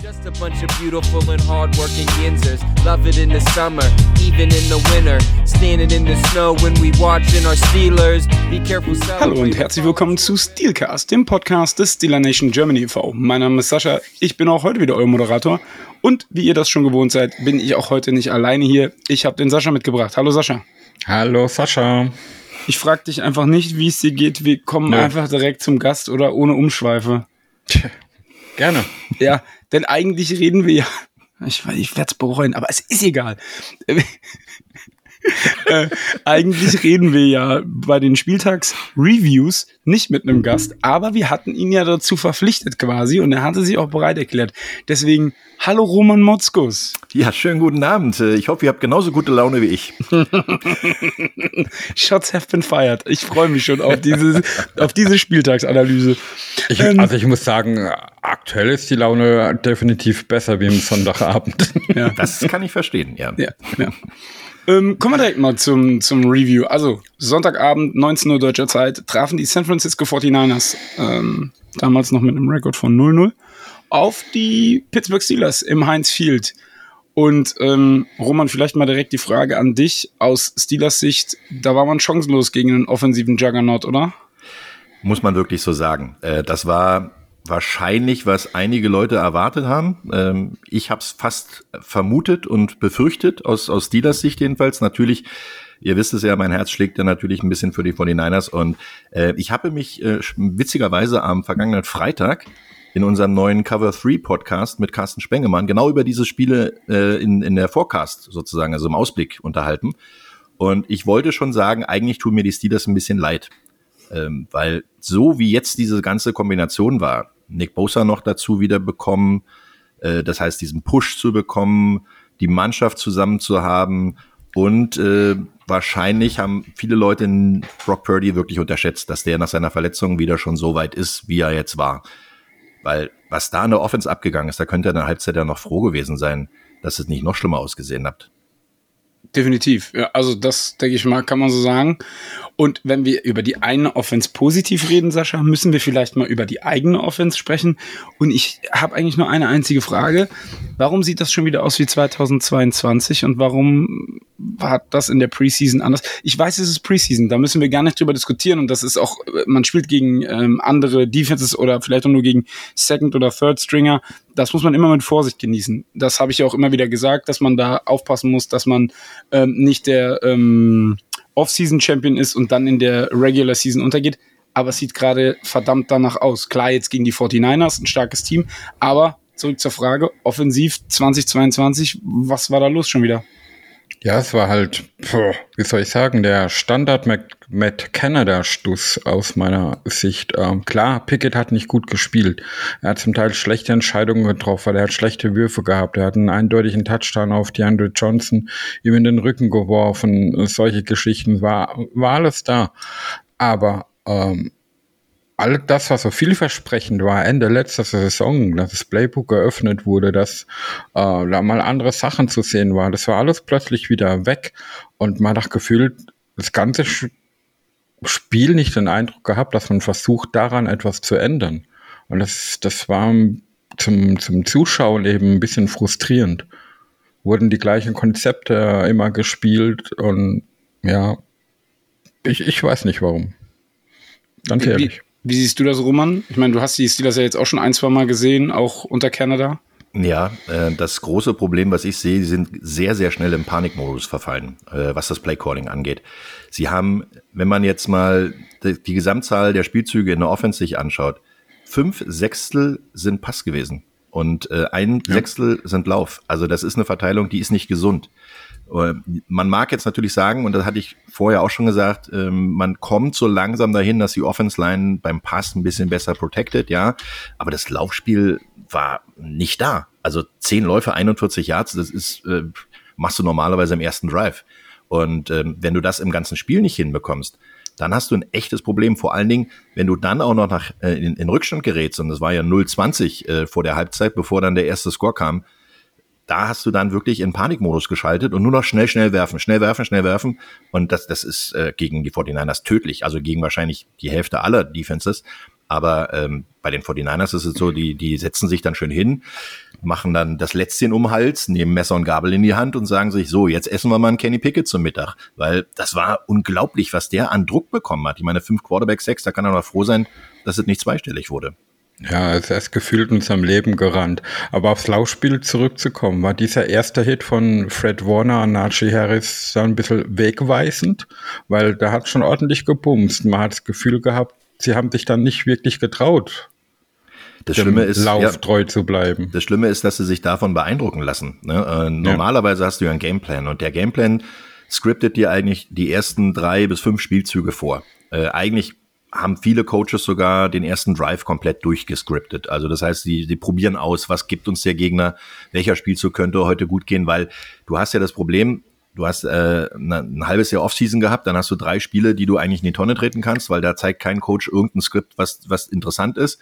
Just a bunch of beautiful and hardworking Yinzers. Love it in the summer, even in the winter. Standing in the snow when we watching our Steelers. Be careful, Hallo und herzlich willkommen zu Steelcast, dem Podcast des Steeler Nation Germany e.V. Mein Name ist Sascha, ich bin auch heute wieder euer Moderator. Und wie ihr das schon gewohnt seid, bin ich auch heute nicht alleine hier. Ich habe den Sascha mitgebracht. Hallo Sascha. Hallo Sascha. Ich frage dich einfach nicht, wie es dir geht. Wir kommen ja. einfach direkt zum Gast oder ohne Umschweife. Gerne. Ja, denn eigentlich reden wir ja. Ich, ich werde es bereuen, aber es ist egal. äh, eigentlich reden wir ja bei den Spieltags-Reviews nicht mit einem Gast, aber wir hatten ihn ja dazu verpflichtet quasi und er hatte sich auch bereit erklärt. Deswegen, hallo Roman Motzkus. Ja, schönen guten Abend. Ich hoffe, ihr habt genauso gute Laune wie ich. Shots have been fired. Ich freue mich schon auf diese, auf diese Spieltagsanalyse. Ich, ähm, also ich muss sagen, aktuell ist die Laune definitiv besser wie im Sonntagabend. Ja. Das kann ich verstehen, ja. ja, ja. Ähm, kommen wir direkt mal zum, zum Review. Also, Sonntagabend, 19 Uhr deutscher Zeit, trafen die San Francisco 49ers, ähm, damals noch mit einem Rekord von 0-0, auf die Pittsburgh Steelers im Heinz Field. Und ähm, Roman, vielleicht mal direkt die Frage an dich aus Steelers Sicht. Da war man chancenlos gegen einen offensiven Juggernaut, oder? Muss man wirklich so sagen. Äh, das war wahrscheinlich, was einige Leute erwartet haben. Ähm, ich habe es fast vermutet und befürchtet, aus, aus Steelers Sicht jedenfalls. Natürlich, ihr wisst es ja, mein Herz schlägt ja natürlich ein bisschen für die 49ers. Und äh, ich habe mich äh, witzigerweise am vergangenen Freitag in unserem neuen Cover 3 Podcast mit Carsten Spengemann genau über diese Spiele äh, in, in der Forecast sozusagen, also im Ausblick unterhalten. Und ich wollte schon sagen, eigentlich tun mir die Steelers ein bisschen leid. Ähm, weil so wie jetzt diese ganze Kombination war, Nick Bosa noch dazu wieder bekommen. Äh, das heißt, diesen Push zu bekommen, die Mannschaft zusammen zu haben und äh, wahrscheinlich haben viele Leute Brock Purdy wirklich unterschätzt, dass der nach seiner Verletzung wieder schon so weit ist, wie er jetzt war. Weil was da in der Offense abgegangen ist, da könnte er in der Halbzeit ja noch froh gewesen sein, dass es nicht noch schlimmer ausgesehen hat. Definitiv. Ja, also das, denke ich mal, kann man so sagen. Und wenn wir über die eine Offense positiv reden, Sascha, müssen wir vielleicht mal über die eigene Offense sprechen. Und ich habe eigentlich nur eine einzige Frage. Warum sieht das schon wieder aus wie 2022 und warum war das in der Preseason anders? Ich weiß, es ist Preseason, da müssen wir gar nicht drüber diskutieren. Und das ist auch, man spielt gegen ähm, andere Defenses oder vielleicht auch nur gegen Second- oder Third-Stringer. Das muss man immer mit Vorsicht genießen. Das habe ich ja auch immer wieder gesagt, dass man da aufpassen muss, dass man ähm, nicht der ähm, Off-Season-Champion ist und dann in der Regular Season untergeht. Aber es sieht gerade verdammt danach aus. Klar, jetzt gegen die 49ers, ein starkes Team. Aber zurück zur Frage, offensiv 2022, was war da los schon wieder? Ja, es war halt, wie soll ich sagen, der Standard Matt Canada-Stuss aus meiner Sicht. Ähm, klar, Pickett hat nicht gut gespielt. Er hat zum Teil schlechte Entscheidungen getroffen, er hat schlechte Würfe gehabt. Er hat einen eindeutigen Touchdown auf DeAndre Johnson ihm in den Rücken geworfen. Solche Geschichten war, war alles da. Aber ähm, all das, was so vielversprechend war, Ende letzter Saison, dass das Playbook geöffnet wurde, dass äh, da mal andere Sachen zu sehen waren, das war alles plötzlich wieder weg und man hat gefühlt, das ganze Spiel nicht den Eindruck gehabt, dass man versucht, daran etwas zu ändern. Und das, das war zum, zum Zuschauen eben ein bisschen frustrierend. Wurden die gleichen Konzepte immer gespielt und ja, ich, ich weiß nicht warum. Ganz ehrlich. Wie siehst du das, Roman? Ich meine, du hast die Steelers ja jetzt auch schon ein, zwei Mal gesehen, auch unter Canada. Ja, äh, das große Problem, was ich sehe, sie sind sehr, sehr schnell im Panikmodus verfallen, äh, was das Playcalling angeht. Sie haben, wenn man jetzt mal die, die Gesamtzahl der Spielzüge in der Offense sich anschaut, fünf Sechstel sind Pass gewesen und äh, ein ja. Sechstel sind Lauf. Also das ist eine Verteilung, die ist nicht gesund. Äh, man mag jetzt natürlich sagen, und das hatte ich vorher auch schon gesagt, ähm, man kommt so langsam dahin, dass die Offense Line beim Pass ein bisschen besser protected, ja. Aber das Laufspiel war nicht da. Also zehn Läufe, 41 Yards, das ist, äh, machst du normalerweise im ersten Drive. Und ähm, wenn du das im ganzen Spiel nicht hinbekommst, dann hast du ein echtes Problem. Vor allen Dingen, wenn du dann auch noch nach, äh, in, in Rückstand gerätst, und das war ja 0-20 äh, vor der Halbzeit, bevor dann der erste Score kam, da hast du dann wirklich in Panikmodus geschaltet und nur noch schnell, schnell werfen, schnell werfen, schnell werfen. Und das, das ist äh, gegen die 49ers tödlich, also gegen wahrscheinlich die Hälfte aller Defenses. Aber ähm, bei den 49ers ist es so, die, die setzen sich dann schön hin, machen dann das Lätzchen um den Hals, nehmen Messer und Gabel in die Hand und sagen sich, so, jetzt essen wir mal einen Kenny Pickett zum Mittag. Weil das war unglaublich, was der an Druck bekommen hat. Ich meine, fünf Quarterback sechs, da kann er noch froh sein, dass es nicht zweistellig wurde. Ja, er ist gefühlt in seinem Leben gerannt. Aber aufs Laufspiel zurückzukommen, war dieser erste Hit von Fred Warner an Najee Harris so ein bisschen wegweisend, weil da hat schon ordentlich gebumst. Man hat das Gefühl gehabt, sie haben sich dann nicht wirklich getraut, das Schlimme ist, Lauf ja, treu zu bleiben. Das Schlimme ist, dass sie sich davon beeindrucken lassen. Ne? Äh, normalerweise ja. hast du ja einen Gameplan und der Gameplan scriptet dir eigentlich die ersten drei bis fünf Spielzüge vor. Äh, eigentlich haben viele Coaches sogar den ersten Drive komplett durchgescriptet. Also das heißt, die, die probieren aus, was gibt uns der Gegner, welcher Spielzug könnte heute gut gehen, weil du hast ja das Problem, du hast äh, ein halbes Jahr Offseason gehabt, dann hast du drei Spiele, die du eigentlich in die Tonne treten kannst, weil da zeigt kein Coach irgendein Skript, was, was interessant ist.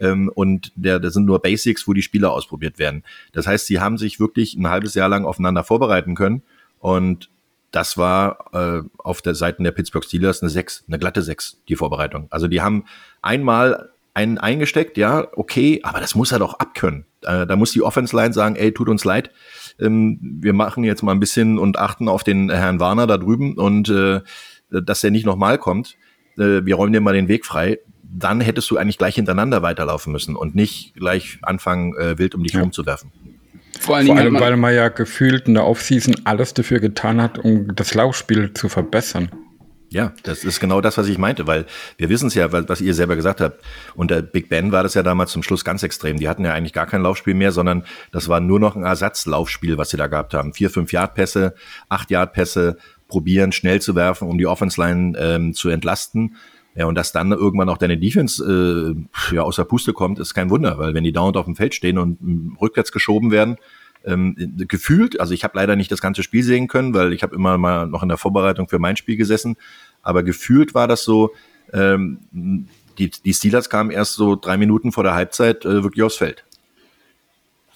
Ähm, und der, das sind nur Basics, wo die Spieler ausprobiert werden. Das heißt, sie haben sich wirklich ein halbes Jahr lang aufeinander vorbereiten können und das war äh, auf der Seite der Pittsburgh Steelers eine 6, eine glatte 6, die Vorbereitung. Also die haben einmal einen eingesteckt, ja, okay, aber das muss er doch abkönnen. Äh, da muss die Offense Line sagen, ey, tut uns leid, ähm, wir machen jetzt mal ein bisschen und achten auf den Herrn Warner da drüben und äh, dass er nicht nochmal kommt. Äh, wir räumen dir mal den Weg frei. Dann hättest du eigentlich gleich hintereinander weiterlaufen müssen und nicht gleich anfangen, äh, wild um dich ja. rumzuwerfen. Vor, allen Vor allem, weil man ja gefühlt in der Offseason alles dafür getan hat, um das Laufspiel zu verbessern. Ja, das ist genau das, was ich meinte, weil wir wissen es ja, was ihr selber gesagt habt. Unter Big Ben war das ja damals zum Schluss ganz extrem. Die hatten ja eigentlich gar kein Laufspiel mehr, sondern das war nur noch ein Ersatzlaufspiel, was sie da gehabt haben. Vier, fünf Yard-Pässe, acht Yard-Pässe, probieren schnell zu werfen, um die Offense-Line ähm, zu entlasten. Ja, und dass dann irgendwann auch deine Defense äh, ja, aus der Puste kommt, ist kein Wunder, weil wenn die dauernd auf dem Feld stehen und rückwärts geschoben werden, ähm, gefühlt, also ich habe leider nicht das ganze Spiel sehen können, weil ich habe immer mal noch in der Vorbereitung für mein Spiel gesessen, aber gefühlt war das so, ähm, die, die Steelers kamen erst so drei Minuten vor der Halbzeit äh, wirklich aufs Feld.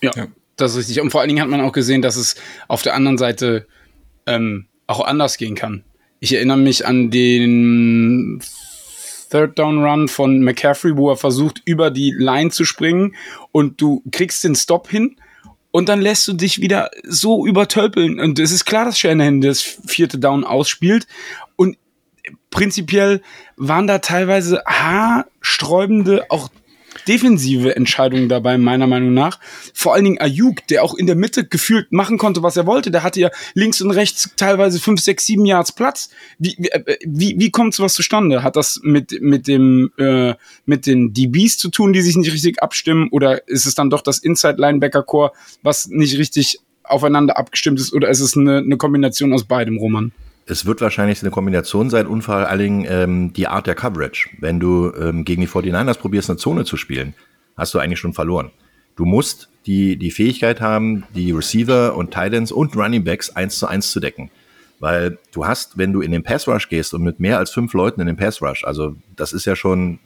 Ja, ja, das ist richtig. Und vor allen Dingen hat man auch gesehen, dass es auf der anderen Seite ähm, auch anders gehen kann. Ich erinnere mich an den Third Down Run von McCaffrey, wo er versucht, über die Line zu springen und du kriegst den Stop hin und dann lässt du dich wieder so übertölpeln. Und es ist klar, dass Shanahan das vierte Down ausspielt. Und prinzipiell waren da teilweise haarsträubende, auch defensive Entscheidungen dabei, meiner Meinung nach. Vor allen Dingen Ayuk, der auch in der Mitte gefühlt machen konnte, was er wollte. Der hatte ja links und rechts teilweise fünf, sechs, sieben Yards Platz. Wie, wie, äh, wie, kommt sowas zustande? Hat das mit, mit dem, äh, mit den DBs zu tun, die sich nicht richtig abstimmen? Oder ist es dann doch das Inside-Linebacker-Core, was nicht richtig aufeinander abgestimmt ist? Oder ist es eine, eine Kombination aus beidem, Roman? Es wird wahrscheinlich eine Kombination sein und vor allen Dingen ähm, die Art der Coverage. Wenn du ähm, gegen die 49ers probierst, eine Zone zu spielen, hast du eigentlich schon verloren. Du musst die, die Fähigkeit haben, die Receiver und Titans und Running Backs eins zu eins zu decken. Weil du hast, wenn du in den Pass Rush gehst und mit mehr als fünf Leuten in den Pass Rush, also das ist ja schon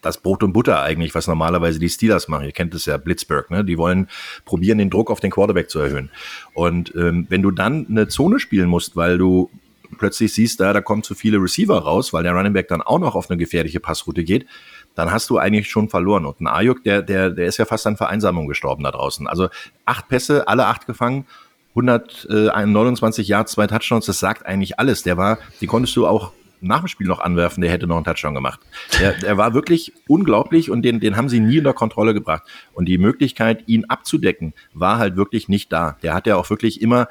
das Brot und Butter eigentlich, was normalerweise die Steelers machen. Ihr kennt es ja, Blitzberg, ne? Die wollen probieren, den Druck auf den Quarterback zu erhöhen. Und ähm, wenn du dann eine Zone spielen musst, weil du plötzlich siehst, da, da kommen zu viele Receiver raus, weil der Running Back dann auch noch auf eine gefährliche Passroute geht, dann hast du eigentlich schon verloren. Und ein Ayuk, der, der, der ist ja fast an Vereinsamung gestorben da draußen. Also acht Pässe, alle acht gefangen, 129 Yards, zwei Touchdowns, das sagt eigentlich alles. Der war, die konntest du auch nach dem Spiel noch anwerfen, der hätte noch einen Touchdown gemacht. Der, der war wirklich unglaublich und den, den haben sie nie unter Kontrolle gebracht. Und die Möglichkeit, ihn abzudecken, war halt wirklich nicht da. Der hat ja auch wirklich immer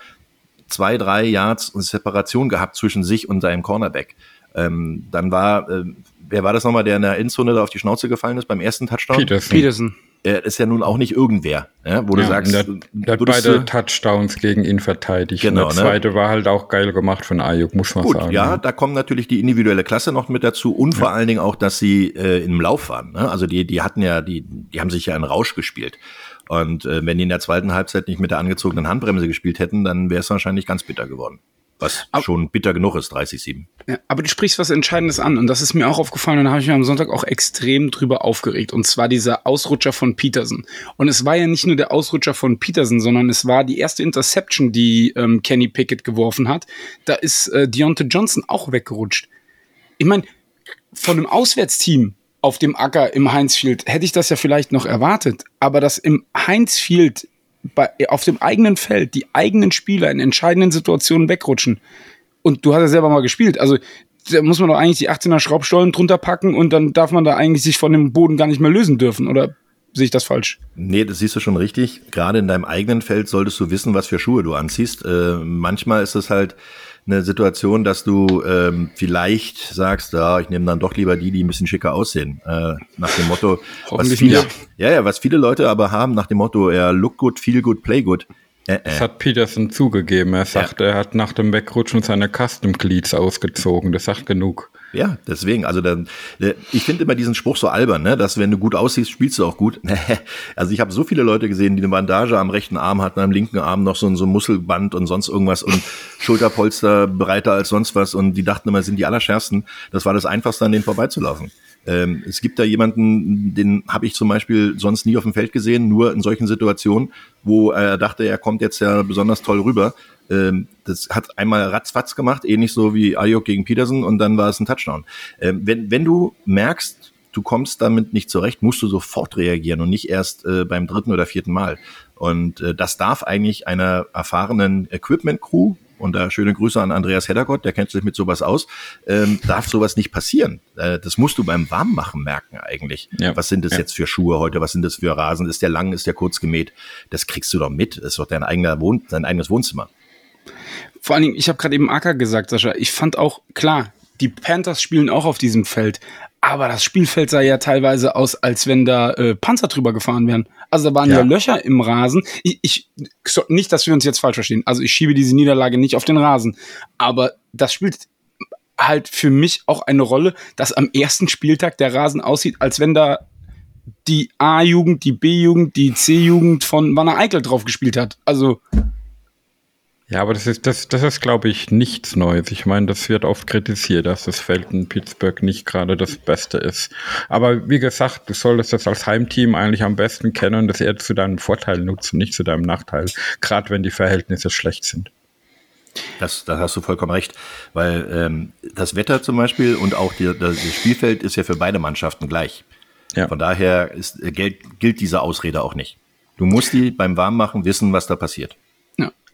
zwei, drei Yards Separation gehabt zwischen sich und seinem Cornerback. Ähm, dann war, äh, wer war das nochmal, der in der Endzone da auf die Schnauze gefallen ist beim ersten Touchdown? Peterson. Peterson. Er ist ja nun auch nicht irgendwer, ja, wo ja, du sagst, der, der hat beide Touchdowns gegen ihn verteidigt. Genau, der ne? zweite ne? war halt auch geil gemacht von Ayuk, muss man Gut, sagen. Ja, ne? da kommt natürlich die individuelle Klasse noch mit dazu und ja. vor allen Dingen auch, dass sie äh, im Lauf waren. Ne? Also die, die hatten ja, die, die haben sich ja einen Rausch gespielt. Und äh, wenn die in der zweiten Halbzeit nicht mit der angezogenen Handbremse gespielt hätten, dann wäre es wahrscheinlich ganz bitter geworden. Was aber, schon bitter genug ist, 30-7. Ja, aber du sprichst was Entscheidendes an und das ist mir auch aufgefallen und da habe ich mich am Sonntag auch extrem drüber aufgeregt. Und zwar dieser Ausrutscher von Peterson. Und es war ja nicht nur der Ausrutscher von Peterson, sondern es war die erste Interception, die ähm, Kenny Pickett geworfen hat. Da ist äh, Deontay Johnson auch weggerutscht. Ich meine, von einem Auswärtsteam auf dem Acker im Heinz Field hätte ich das ja vielleicht noch erwartet. Aber dass im Heinz Field bei, auf dem eigenen Feld die eigenen Spieler in entscheidenden Situationen wegrutschen. Und du hast ja selber mal gespielt. Also da muss man doch eigentlich die 18er Schraubstollen drunter packen und dann darf man da eigentlich sich von dem Boden gar nicht mehr lösen dürfen. Oder sehe ich das falsch? Nee, das siehst du schon richtig. Gerade in deinem eigenen Feld solltest du wissen, was für Schuhe du anziehst. Äh, manchmal ist es halt eine Situation, dass du ähm, vielleicht sagst, ja, ich nehme dann doch lieber die, die ein bisschen schicker aussehen. Äh, nach dem Motto, was viele, ja, ja, was viele Leute aber haben, nach dem Motto, ja, look good, feel good, play good. Äh, äh. Das hat Peterson zugegeben. Er sagt, er hat nach dem Wegrutschen seine Custom Cleats ausgezogen. Das sagt genug. Ja, deswegen, also dann, äh, ich finde immer diesen Spruch so albern, ne, dass wenn du gut aussiehst, spielst du auch gut. also ich habe so viele Leute gesehen, die eine Bandage am rechten Arm hatten, am linken Arm noch so ein, so ein Muskelband und sonst irgendwas und Schulterpolster breiter als sonst was und die dachten immer, sind die allerschärfsten. Das war das Einfachste, an denen vorbeizulaufen. Ähm, es gibt da jemanden, den habe ich zum Beispiel sonst nie auf dem Feld gesehen, nur in solchen Situationen, wo er dachte, er kommt jetzt ja besonders toll rüber. Ähm, das hat einmal ratzfatz gemacht, ähnlich so wie Ayok gegen Peterson und dann war es ein Touchdown. Ähm, wenn, wenn du merkst, du kommst damit nicht zurecht, musst du sofort reagieren und nicht erst äh, beim dritten oder vierten Mal. Und äh, das darf eigentlich einer erfahrenen Equipment-Crew und da schöne Grüße an Andreas Heddergott, der kennt sich mit sowas aus, ähm, darf sowas nicht passieren. Äh, das musst du beim Warmmachen merken eigentlich. Ja. Was sind das ja. jetzt für Schuhe heute? Was sind das für Rasen? Ist der lang? Ist der kurz gemäht? Das kriegst du doch mit. Das ist doch dein, eigener Wohn dein eigenes Wohnzimmer. Vor allen Dingen, ich habe gerade eben Acker gesagt, Sascha. Ich fand auch, klar, die Panthers spielen auch auf diesem Feld. Aber das Spielfeld sah ja teilweise aus, als wenn da äh, Panzer drüber gefahren wären. Also da waren ja, ja Löcher im Rasen. Ich, ich, nicht, dass wir uns jetzt falsch verstehen. Also ich schiebe diese Niederlage nicht auf den Rasen. Aber das spielt halt für mich auch eine Rolle, dass am ersten Spieltag der Rasen aussieht, als wenn da die A-Jugend, die B-Jugend, die C-Jugend von Wanner Eickel drauf gespielt hat. Also ja, aber das ist, das, das ist, glaube ich, nichts Neues. Ich meine, das wird oft kritisiert, dass das Feld in Pittsburgh nicht gerade das Beste ist. Aber wie gesagt, du solltest das als Heimteam eigentlich am besten kennen und das eher zu deinem Vorteil nutzen, nicht zu deinem Nachteil. Gerade wenn die Verhältnisse schlecht sind. Das, da hast du vollkommen recht, weil ähm, das Wetter zum Beispiel und auch die, das Spielfeld ist ja für beide Mannschaften gleich. Ja. Von daher ist, gilt, gilt diese Ausrede auch nicht. Du musst die beim Warmmachen wissen, was da passiert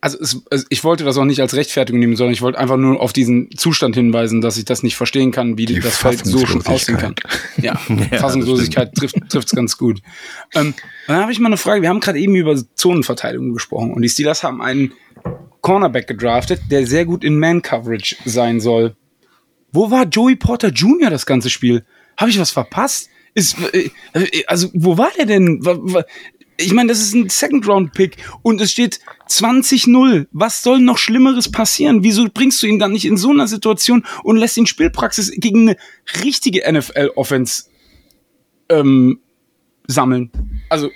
also es, es, ich wollte das auch nicht als Rechtfertigung nehmen, sondern ich wollte einfach nur auf diesen Zustand hinweisen, dass ich das nicht verstehen kann, wie Die das Feld so schon aussehen kann. Ja, ja Fassungslosigkeit trifft es ganz gut. Ähm, dann habe ich mal eine Frage. Wir haben gerade eben über Zonenverteidigung gesprochen und die Steelers haben einen Cornerback gedraftet, der sehr gut in Man-Coverage sein soll. Wo war Joey Porter Jr. das ganze Spiel? Habe ich was verpasst? Ist, äh also, wo war der denn? Ich meine, das ist ein Second-Round-Pick und es steht 20-0. Was soll noch Schlimmeres passieren? Wieso bringst du ihn dann nicht in so einer Situation und lässt ihn Spielpraxis gegen eine richtige NFL-Offense ähm, sammeln? Also,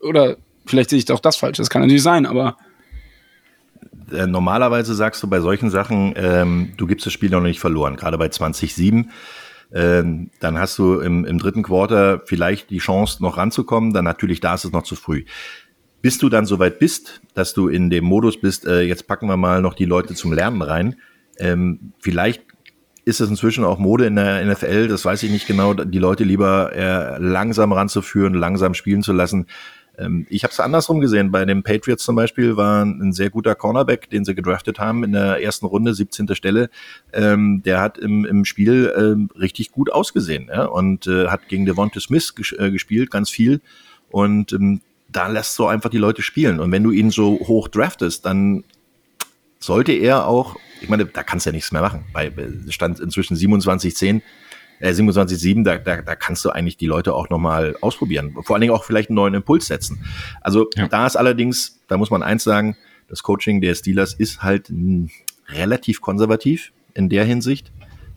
oder vielleicht sehe ich doch das falsch, das kann natürlich sein, aber. Äh, normalerweise sagst du bei solchen Sachen, ähm, du gibst das Spiel noch nicht verloren, gerade bei 20-7 ähm, dann hast du im, im dritten Quarter vielleicht die Chance, noch ranzukommen. Dann natürlich, da ist es noch zu früh. Bis du dann soweit bist, dass du in dem Modus bist, äh, jetzt packen wir mal noch die Leute zum Lernen rein. Ähm, vielleicht ist es inzwischen auch Mode in der NFL, das weiß ich nicht genau, die Leute lieber äh, langsam ranzuführen, langsam spielen zu lassen. Ähm, ich habe es andersrum gesehen. Bei den Patriots zum Beispiel war ein sehr guter Cornerback, den sie gedraftet haben in der ersten Runde, 17. Stelle. Ähm, der hat im, im Spiel ähm, richtig gut ausgesehen ja? und äh, hat gegen Devonta Smith ges äh, gespielt, ganz viel. Und ähm, da lässt so einfach die Leute spielen. Und wenn du ihn so hoch draftest, dann sollte er auch, ich meine, da kannst du ja nichts mehr machen. Bei stand inzwischen 27-10 äh, 27.7, da, da, da kannst du eigentlich die Leute auch nochmal ausprobieren. Vor allen Dingen auch vielleicht einen neuen Impuls setzen. Also ja. da ist allerdings, da muss man eins sagen, das Coaching der Steelers ist halt mh, relativ konservativ in der Hinsicht.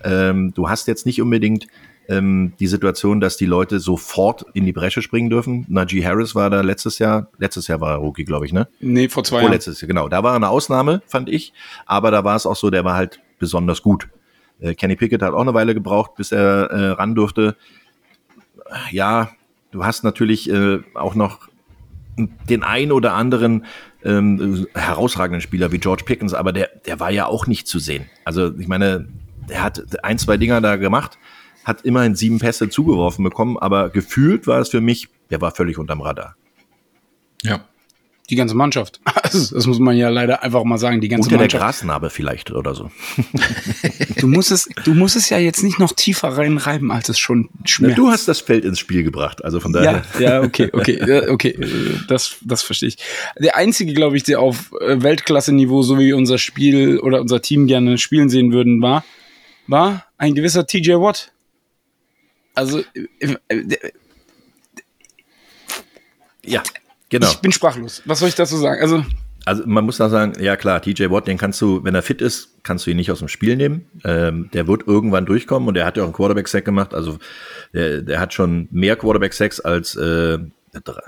Ähm, du hast jetzt nicht unbedingt ähm, die Situation, dass die Leute sofort in die Bresche springen dürfen. Najee Harris war da letztes Jahr, letztes Jahr war er Rookie, glaube ich, ne? Nee, vor zwei Jahren. Vorletztes Jahr, genau. Da war eine Ausnahme, fand ich. Aber da war es auch so, der war halt besonders gut. Äh, Kenny Pickett hat auch eine Weile gebraucht, bis er äh, ran durfte. Ja, du hast natürlich äh, auch noch den ein oder anderen ähm, herausragenden Spieler wie George Pickens, aber der, der war ja auch nicht zu sehen. Also ich meine, der hat ein, zwei Dinger da gemacht, hat immerhin sieben Pässe zugeworfen bekommen, aber gefühlt war es für mich, der war völlig unterm Radar. Ja die ganze Mannschaft. Das muss man ja leider einfach mal sagen, die ganze Unter Mannschaft. der Grasnarbe vielleicht oder so. du musst es, du musst es ja jetzt nicht noch tiefer reinreiben, als es schon schmerzt. Du hast das Feld ins Spiel gebracht, also von daher. Ja, ja, okay, okay, okay, das, das verstehe ich. Der einzige, glaube ich, der auf äh, Weltklasse-Niveau, so wie unser Spiel oder unser Team gerne spielen sehen würden, war, war ein gewisser TJ Watt. Also, äh, äh, ja. Genau. Ich bin sprachlos. Was soll ich dazu sagen? Also, also man muss da sagen, ja klar, TJ Watt, den kannst du, wenn er fit ist, kannst du ihn nicht aus dem Spiel nehmen. Ähm, der wird irgendwann durchkommen und der hat ja auch einen Quarterback-Sack gemacht. Also der, der hat schon mehr Quarterback-Sacks als äh,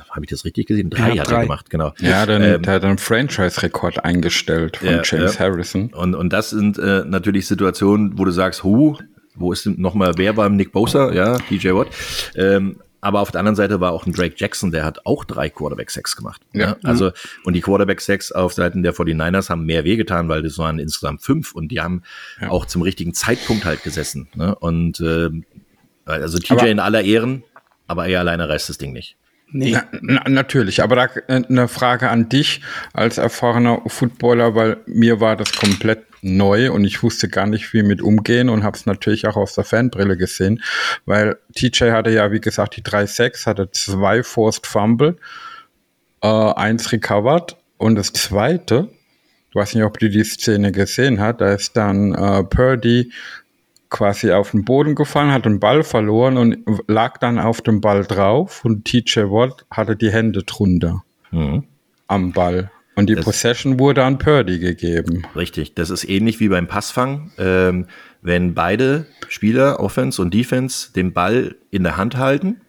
habe ich das richtig gesehen? Drei ja, hat drei. er gemacht, genau. Ja, dann, ähm, der hat einen Franchise-Rekord eingestellt von ja, James ja. Harrison. Und, und das sind äh, natürlich Situationen, wo du sagst, hu, wo ist denn nochmal, wer war Nick Bosa? Ja, DJ Watt. Ähm, aber auf der anderen Seite war auch ein Drake Jackson, der hat auch drei Quarterback-Sacks gemacht. Ja. ja. Also, und die Quarterback-Sacks auf Seiten der 49ers haben mehr wehgetan, weil das waren insgesamt fünf und die haben ja. auch zum richtigen Zeitpunkt halt gesessen. Ne? Und äh, also TJ aber in aller Ehren, aber er alleine reißt das Ding nicht. Nee. Na, na, natürlich, aber da äh, eine Frage an dich als erfahrener Footballer, weil mir war das komplett neu und ich wusste gar nicht, wie mit umgehen und habe es natürlich auch aus der Fanbrille gesehen, weil TJ hatte ja, wie gesagt, die 3-6, hatte zwei Forced Fumble, äh, eins recovered und das zweite, ich weiß nicht, ob du die Szene gesehen hast, da ist dann äh, Purdy quasi auf den Boden gefallen, hat den Ball verloren und lag dann auf dem Ball drauf und TJ Watt hatte die Hände drunter mhm. am Ball. Und die das Possession wurde an Purdy gegeben. Richtig, das ist ähnlich wie beim Passfang. Ähm, wenn beide Spieler, Offense und Defense, den Ball in der Hand halten,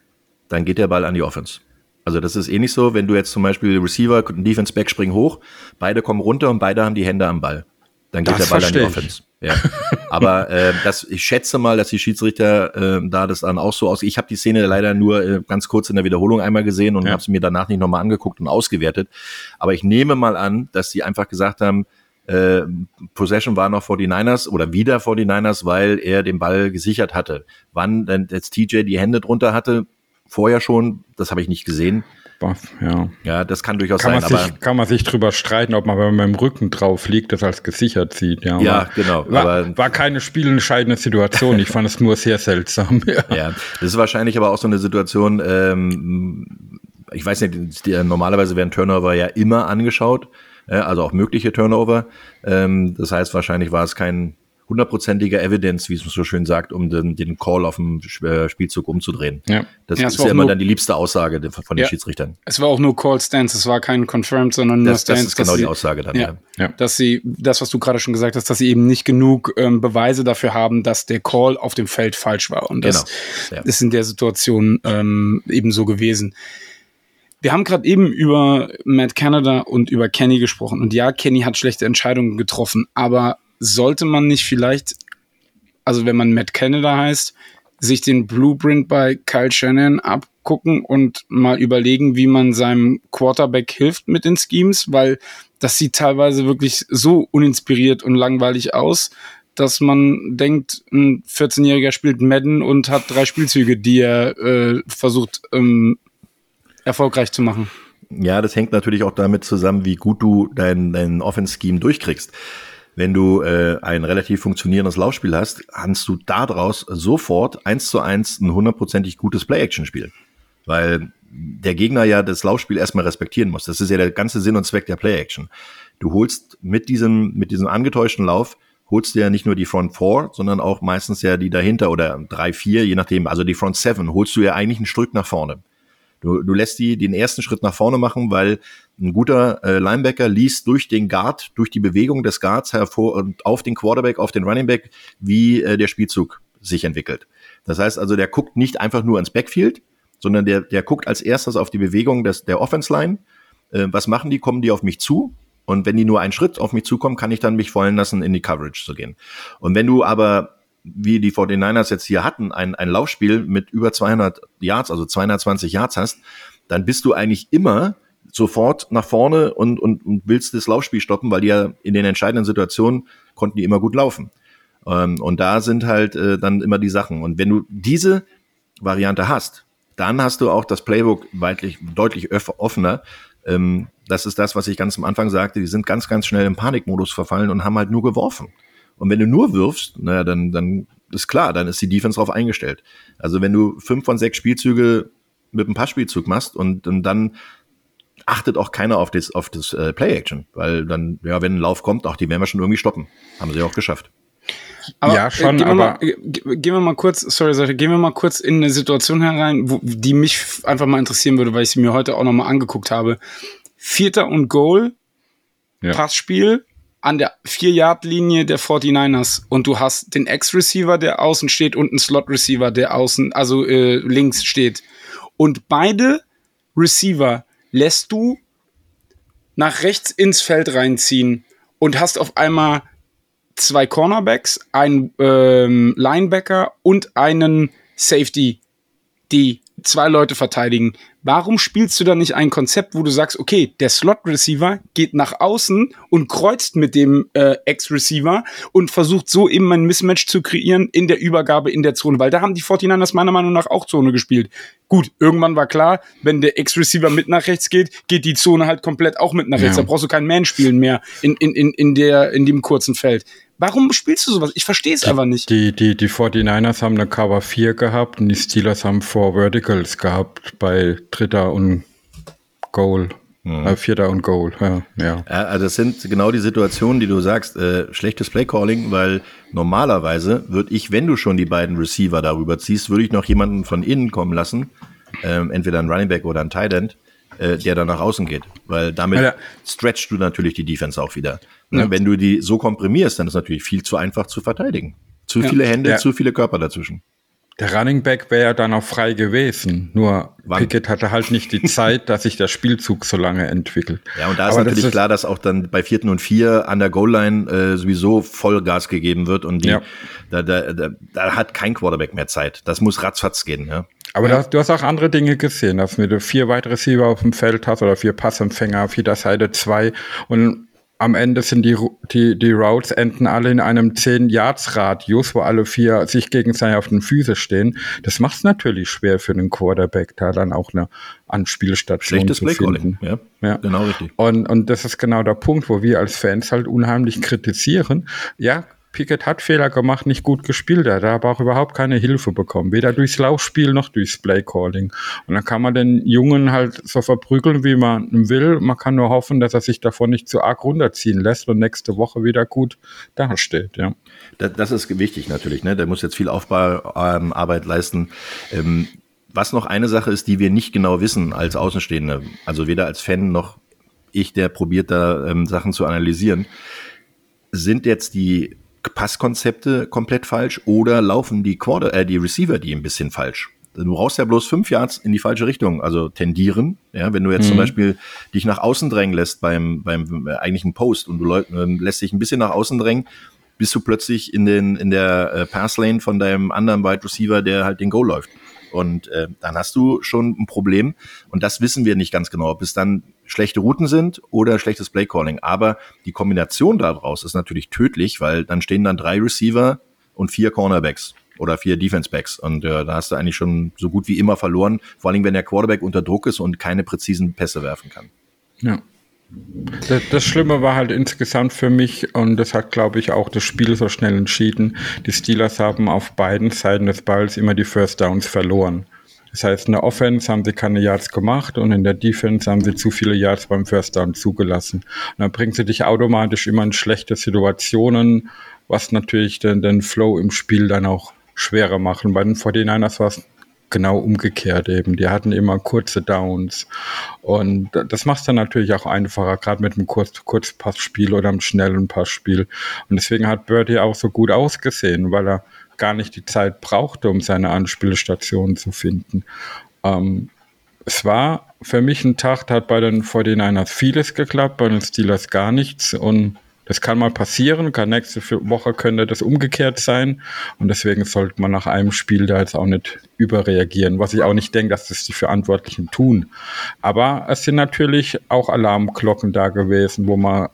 dann geht der Ball an die Offense. Also das ist ähnlich so, wenn du jetzt zum Beispiel Receiver und Defense Back springen hoch, beide kommen runter und beide haben die Hände am Ball. Dann geht das der Ball an die Offense. Ja. Aber äh, das, ich schätze mal, dass die Schiedsrichter äh, da das dann auch so aus. Ich habe die Szene leider nur äh, ganz kurz in der Wiederholung einmal gesehen und ja. habe sie mir danach nicht nochmal angeguckt und ausgewertet. Aber ich nehme mal an, dass sie einfach gesagt haben, äh, Possession war noch vor die Niners oder wieder vor die Niners, weil er den Ball gesichert hatte. Wann denn jetzt TJ die Hände drunter hatte, vorher schon, das habe ich nicht gesehen. Ja. ja, das kann durchaus kann sein. Man sich, kann man sich drüber streiten, ob man, wenn man mit dem Rücken drauf liegt, das als gesichert sieht. Ja, ja genau. War, war keine spielentscheidende Situation. Ich fand es nur sehr seltsam. Ja. ja, das ist wahrscheinlich aber auch so eine Situation, ähm, ich weiß nicht, die, normalerweise werden Turnover ja immer angeschaut, äh, also auch mögliche Turnover. Ähm, das heißt, wahrscheinlich war es kein hundertprozentiger Evidence, wie es so schön sagt, um den, den Call auf dem äh, Spielzug umzudrehen. Ja. Das ja, ist ja immer dann die liebste Aussage von den ja, Schiedsrichtern. Es war auch nur Call Stance, es war kein Confirmed, sondern nur das, Stance. Das ist genau die Aussage dann, ja, ja. Dass sie, das, was du gerade schon gesagt hast, dass sie eben nicht genug ähm, Beweise dafür haben, dass der Call auf dem Feld falsch war. Und das genau. ist in der Situation ähm, eben so gewesen. Wir haben gerade eben über Matt Canada und über Kenny gesprochen. Und ja, Kenny hat schlechte Entscheidungen getroffen, aber sollte man nicht vielleicht, also wenn man Matt Canada heißt, sich den Blueprint bei Kyle Shannon abgucken und mal überlegen, wie man seinem Quarterback hilft mit den Schemes, weil das sieht teilweise wirklich so uninspiriert und langweilig aus, dass man denkt, ein 14-Jähriger spielt Madden und hat drei Spielzüge, die er äh, versucht ähm, erfolgreich zu machen. Ja, das hängt natürlich auch damit zusammen, wie gut du dein, dein Offense-Scheme durchkriegst wenn du äh, ein relativ funktionierendes Laufspiel hast, kannst du daraus sofort eins zu eins ein hundertprozentig gutes Play-Action-Spiel. Weil der Gegner ja das Laufspiel erstmal respektieren muss. Das ist ja der ganze Sinn und Zweck der Play-Action. Du holst mit diesem, mit diesem angetäuschten Lauf, holst du ja nicht nur die Front 4, sondern auch meistens ja die dahinter oder 3, 4, je nachdem, also die Front 7, holst du ja eigentlich ein Stück nach vorne. Du, du lässt die den ersten Schritt nach vorne machen, weil ein guter äh, Linebacker liest durch den Guard, durch die Bewegung des Guards hervor und auf den Quarterback, auf den Running Back, wie äh, der Spielzug sich entwickelt. Das heißt also, der guckt nicht einfach nur ins Backfield, sondern der, der guckt als erstes auf die Bewegung des, der Offense Line. Äh, was machen die? Kommen die auf mich zu? Und wenn die nur einen Schritt auf mich zukommen, kann ich dann mich fallen lassen, in die Coverage zu gehen. Und wenn du aber wie die 49ers jetzt hier hatten, ein, ein Laufspiel mit über 200 Yards, also 220 Yards hast, dann bist du eigentlich immer sofort nach vorne und, und, und willst das Laufspiel stoppen, weil die ja in den entscheidenden Situationen konnten die immer gut laufen. Ähm, und da sind halt äh, dann immer die Sachen. Und wenn du diese Variante hast, dann hast du auch das Playbook weitlich, deutlich offener. Ähm, das ist das, was ich ganz am Anfang sagte. Die sind ganz, ganz schnell im Panikmodus verfallen und haben halt nur geworfen. Und wenn du nur wirfst, naja, dann, dann ist klar, dann ist die Defense darauf eingestellt. Also wenn du fünf von sechs Spielzüge mit einem Passspielzug machst und, und dann achtet auch keiner auf das, auf das äh, Play-Action, weil dann, ja, wenn ein Lauf kommt, auch die werden wir schon irgendwie stoppen. Haben sie auch geschafft. Aber, ja, schon, äh, gehen, wir aber mal, äh, gehen wir mal kurz, sorry, sorry, gehen wir mal kurz in eine Situation herein, wo, die mich einfach mal interessieren würde, weil ich sie mir heute auch nochmal angeguckt habe. Vierter und Goal, ja. Passspiel an der 4-Yard-Linie der 49ers und du hast den Ex-Receiver, der außen steht und einen Slot-Receiver, der außen, also äh, links steht. Und beide Receiver lässt du nach rechts ins Feld reinziehen und hast auf einmal zwei Cornerbacks, einen ähm, Linebacker und einen Safety, die zwei Leute verteidigen. Warum spielst du da nicht ein Konzept, wo du sagst, okay, der Slot-Receiver geht nach außen und kreuzt mit dem äh, Ex-Receiver und versucht so eben ein Mismatch zu kreieren in der Übergabe in der Zone, weil da haben die 49ers meiner Meinung nach auch Zone gespielt. Gut, irgendwann war klar, wenn der Ex-Receiver mit nach rechts geht, geht die Zone halt komplett auch mit nach rechts. Ja. Da brauchst du kein Man spielen mehr in, in, in, in, der, in dem kurzen Feld. Warum spielst du sowas? Ich verstehe es einfach nicht. Die, die, die 49ers haben eine Cover 4 gehabt und die Steelers haben Four Verticals gehabt bei Dritter und Goal. Mhm. Äh, Vierter und Goal, ja, ja. Also das sind genau die Situationen, die du sagst. Äh, schlechtes Playcalling, weil normalerweise würde ich, wenn du schon die beiden Receiver darüber ziehst, würde ich noch jemanden von innen kommen lassen, ähm, entweder ein Running Back oder ein Tight End, äh, der dann nach außen geht. Weil damit ja. stretchst du natürlich die Defense auch wieder. Ja. Wenn du die so komprimierst, dann ist es natürlich viel zu einfach zu verteidigen. Zu ja. viele Hände, ja. zu viele Körper dazwischen. Der Running Back wäre ja dann auch frei gewesen. Nur Wann? Pickett hatte halt nicht die Zeit, dass sich der Spielzug so lange entwickelt. Ja, und da ist Aber natürlich ist klar, dass auch dann bei vierten und vier an der Goal-Line äh, sowieso Vollgas gegeben wird und die, ja. da, da, da, da hat kein Quarterback mehr Zeit. Das muss ratzfatz gehen, ja. Aber ja. du hast auch andere Dinge gesehen, dass du vier weitere Receiver auf dem Feld hast oder vier Passempfänger auf jeder Seite zwei und am Ende sind die, die, die Routes enden alle in einem 10-Yards-Radius, wo alle vier sich gegenseitig auf den Füßen stehen. Das macht es natürlich schwer für einen Quarterback, da dann auch eine Anspielstation Schlechtes zu finden. Ja, ja, genau richtig. Und, und das ist genau der Punkt, wo wir als Fans halt unheimlich kritisieren. Ja, Pickett hat Fehler gemacht, nicht gut gespielt. Er hat aber auch überhaupt keine Hilfe bekommen. Weder durchs Laufspiel noch durchs Playcalling. Und dann kann man den Jungen halt so verprügeln, wie man will. Man kann nur hoffen, dass er sich davon nicht zu arg runterziehen lässt und nächste Woche wieder gut dasteht, ja. Das, das ist wichtig natürlich, ne? Der muss jetzt viel Aufbauarbeit ähm, leisten. Ähm, was noch eine Sache ist, die wir nicht genau wissen als Außenstehende, also weder als Fan noch ich, der probiert da ähm, Sachen zu analysieren, sind jetzt die Passkonzepte komplett falsch oder laufen die Quarter, äh, die Receiver die ein bisschen falsch? Du brauchst ja bloß fünf Yards in die falsche Richtung, also tendieren. Ja, wenn du jetzt mhm. zum Beispiel dich nach außen drängen lässt beim, beim äh, eigentlichen Post und du äh, lässt dich ein bisschen nach außen drängen, bist du plötzlich in den in der äh, Passlane von deinem anderen Wide Receiver, der halt den Go läuft. Und äh, dann hast du schon ein Problem. Und das wissen wir nicht ganz genau, ob es dann schlechte Routen sind oder schlechtes Playcalling. Aber die Kombination daraus ist natürlich tödlich, weil dann stehen dann drei Receiver und vier Cornerbacks oder vier Defense Backs. Und äh, da hast du eigentlich schon so gut wie immer verloren. Vor allem, wenn der Quarterback unter Druck ist und keine präzisen Pässe werfen kann. Ja. Das, Schlimme war halt insgesamt für mich, und das hat, glaube ich, auch das Spiel so schnell entschieden. Die Steelers haben auf beiden Seiten des Balls immer die First Downs verloren. Das heißt, in der Offense haben sie keine Yards gemacht und in der Defense haben sie zu viele Yards beim First Down zugelassen. Und dann bringen sie dich automatisch immer in schlechte Situationen, was natürlich den, den Flow im Spiel dann auch schwerer machen. Bei den 49ers war es genau umgekehrt eben. Die hatten immer kurze Downs. Und das macht es dann natürlich auch einfacher, gerade mit einem Kurz Kurzpassspiel oder einem schnellen Passspiel. Und deswegen hat Birdie auch so gut ausgesehen, weil er gar nicht die Zeit brauchte, um seine Anspielstation zu finden. Ähm, es war für mich ein Tag, da hat bei den 49ers vieles geklappt, bei den Steelers gar nichts und das kann mal passieren, kann nächste Woche könnte das umgekehrt sein und deswegen sollte man nach einem Spiel da jetzt auch nicht überreagieren, was ich auch nicht denke, dass das die Verantwortlichen tun. Aber es sind natürlich auch Alarmglocken da gewesen, wo man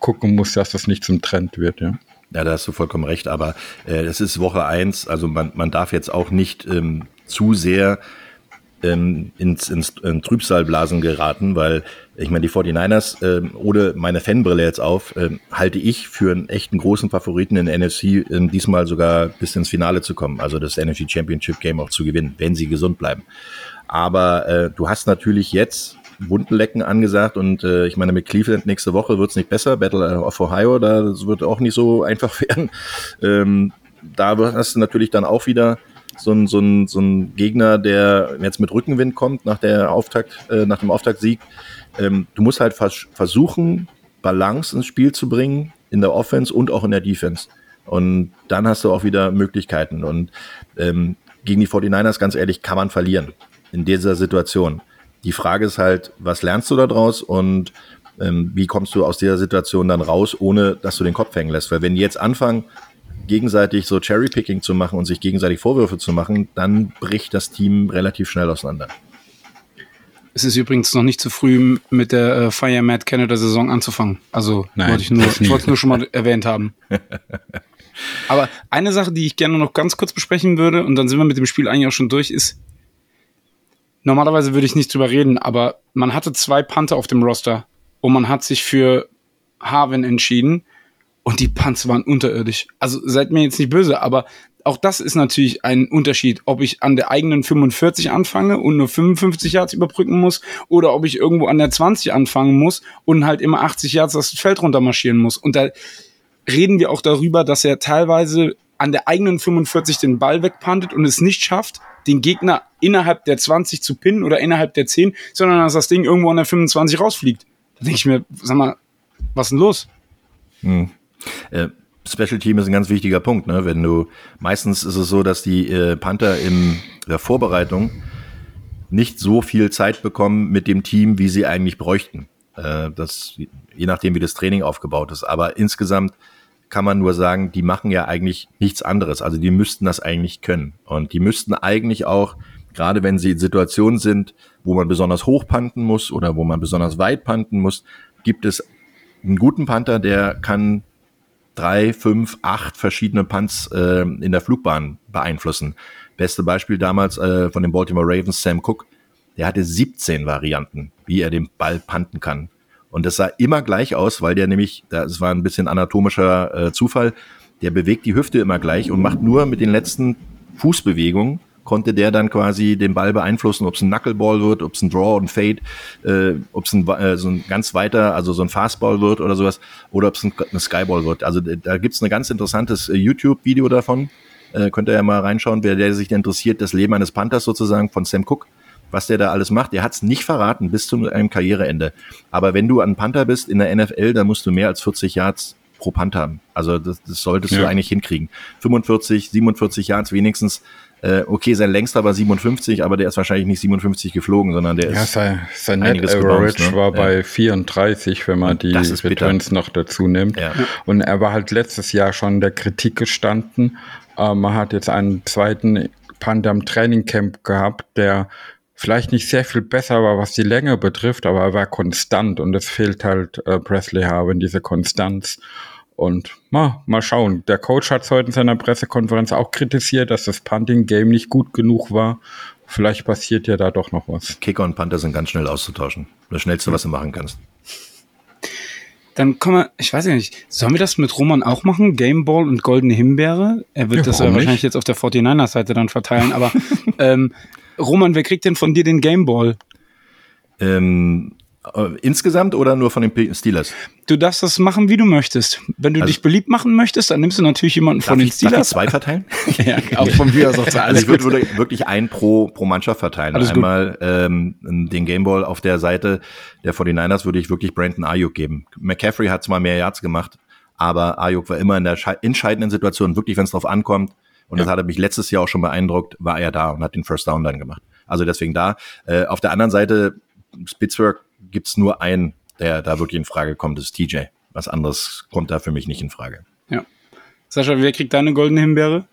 gucken muss, dass das nicht zum Trend wird, ja. Ja, da hast du vollkommen recht, aber äh, das ist Woche eins. also man, man darf jetzt auch nicht ähm, zu sehr ähm, ins, ins in Trübsalblasen geraten, weil ich meine, die 49ers, äh, ohne meine Fanbrille jetzt auf, äh, halte ich für einen echten großen Favoriten in der NFC, äh, diesmal sogar bis ins Finale zu kommen, also das NFC Championship Game auch zu gewinnen, wenn sie gesund bleiben. Aber äh, du hast natürlich jetzt Wundenlecken angesagt und äh, ich meine, mit Cleveland nächste Woche wird's nicht besser. Battle of Ohio, da wird auch nicht so einfach werden. Ähm, da hast du natürlich dann auch wieder so ein, so ein, so ein Gegner, der jetzt mit Rückenwind kommt nach der Auftakt, äh, nach dem Auftaktsieg. Ähm, du musst halt vers versuchen, Balance ins Spiel zu bringen in der Offense und auch in der Defense. Und dann hast du auch wieder Möglichkeiten. Und ähm, gegen die 49ers, ganz ehrlich, kann man verlieren in dieser Situation. Die Frage ist halt, was lernst du da draus und ähm, wie kommst du aus dieser Situation dann raus, ohne dass du den Kopf hängen lässt? Weil wenn die jetzt anfangen, gegenseitig so Cherry-Picking zu machen und sich gegenseitig Vorwürfe zu machen, dann bricht das Team relativ schnell auseinander. Es ist übrigens noch nicht zu früh, mit der äh, Fire Mad Canada Saison anzufangen. Also Nein, wollte ich nur, ich wollte es nur schon mal erwähnt haben. Aber eine Sache, die ich gerne noch ganz kurz besprechen würde, und dann sind wir mit dem Spiel eigentlich auch schon durch, ist, normalerweise würde ich nicht drüber reden, aber man hatte zwei Panther auf dem Roster und man hat sich für Harvin entschieden und die Punts waren unterirdisch. Also seid mir jetzt nicht böse, aber auch das ist natürlich ein Unterschied, ob ich an der eigenen 45 anfange und nur 55 Yards überbrücken muss oder ob ich irgendwo an der 20 anfangen muss und halt immer 80 Yards das Feld runter marschieren muss. Und da reden wir auch darüber, dass er teilweise an der eigenen 45 den Ball wegpantet und es nicht schafft, den Gegner innerhalb der 20 zu pinnen oder innerhalb der 10, sondern dass das Ding irgendwo an der 25 rausfliegt. Da denke ich mir, sag mal, was ist denn los? Hm. Äh, Special Team ist ein ganz wichtiger Punkt, ne? Wenn du meistens ist es so, dass die äh, Panther in der Vorbereitung nicht so viel Zeit bekommen mit dem Team, wie sie eigentlich bräuchten. Äh, das je nachdem, wie das Training aufgebaut ist. Aber insgesamt kann man nur sagen, die machen ja eigentlich nichts anderes. Also die müssten das eigentlich können. Und die müssten eigentlich auch, gerade wenn sie in Situationen sind, wo man besonders hoch panten muss oder wo man besonders weit panten muss, gibt es einen guten Panther, der kann drei, fünf, acht verschiedene Punts äh, in der Flugbahn beeinflussen. Beste Beispiel damals äh, von den Baltimore Ravens, Sam Cook, der hatte 17 Varianten, wie er den Ball panten kann. Und das sah immer gleich aus, weil der nämlich, das war ein bisschen anatomischer äh, Zufall, der bewegt die Hüfte immer gleich und macht nur mit den letzten Fußbewegungen konnte der dann quasi den Ball beeinflussen, ob es ein Knuckleball wird, ob es ein Draw und Fade, äh, ob es ein, äh, so ein ganz weiter, also so ein Fastball wird oder sowas, oder ob es ein, eine Skyball wird. Also da gibt's ein ganz interessantes äh, YouTube-Video davon. Äh, könnt ihr ja mal reinschauen, wer der sich interessiert, das Leben eines Panthers sozusagen von Sam Cook was der da alles macht. Der hat es nicht verraten bis zu einem Karriereende. Aber wenn du ein Panther bist in der NFL, dann musst du mehr als 40 Yards pro Panther haben. Also das, das solltest ja. du eigentlich hinkriegen. 45, 47 Yards wenigstens äh, okay, sein längster war 57, aber der ist wahrscheinlich nicht 57 geflogen, sondern der ja, ist sein, sein Net Average gebounced, ne? war bei 34, wenn man die Returns noch dazu nimmt. Ja. Und er war halt letztes Jahr schon der Kritik gestanden. Äh, man hat jetzt einen zweiten Panda im Trainingcamp gehabt, der vielleicht nicht sehr viel besser war, was die Länge betrifft, aber er war konstant und es fehlt halt äh, Presley Harvin, diese Konstanz. Und mal, mal schauen. Der Coach hat es heute in seiner Pressekonferenz auch kritisiert, dass das Punting-Game nicht gut genug war. Vielleicht passiert ja da doch noch was. Kicker und Panther sind ganz schnell auszutauschen. Das Schnellste, was du machen kannst. Dann kommen wir, ich weiß ja nicht, sollen wir das mit Roman auch machen? Gameball und Goldene Himbeere? Er wird ja, das ja wahrscheinlich nicht? jetzt auf der 49er-Seite dann verteilen, aber ähm, Roman, wer kriegt denn von dir den Gameball? Ähm, äh, insgesamt oder nur von den Steelers? Du darfst das machen, wie du möchtest. Wenn du also, dich beliebt machen möchtest, dann nimmst du natürlich jemanden von den ich, Steelers. Darf ich zwei verteilen? ja, auch von mir aus auch zwei. Also ich würde, würde wirklich ein pro, pro Mannschaft verteilen. Alles Einmal ähm, den Gameball auf der Seite der 49ers würde ich wirklich Brandon Ayuk geben. McCaffrey hat zwar mehr Yards gemacht, aber Ayuk war immer in der entscheidenden Situation, wirklich, wenn es drauf ankommt, und ja. das hat mich letztes Jahr auch schon beeindruckt, war er da und hat den First Down dann gemacht. Also deswegen da. Äh, auf der anderen Seite, Pittsburgh gibt's nur einen, der da wirklich in Frage kommt, das ist TJ. Was anderes kommt da für mich nicht in Frage. Ja. Sascha, wer kriegt deine goldene Himbeere?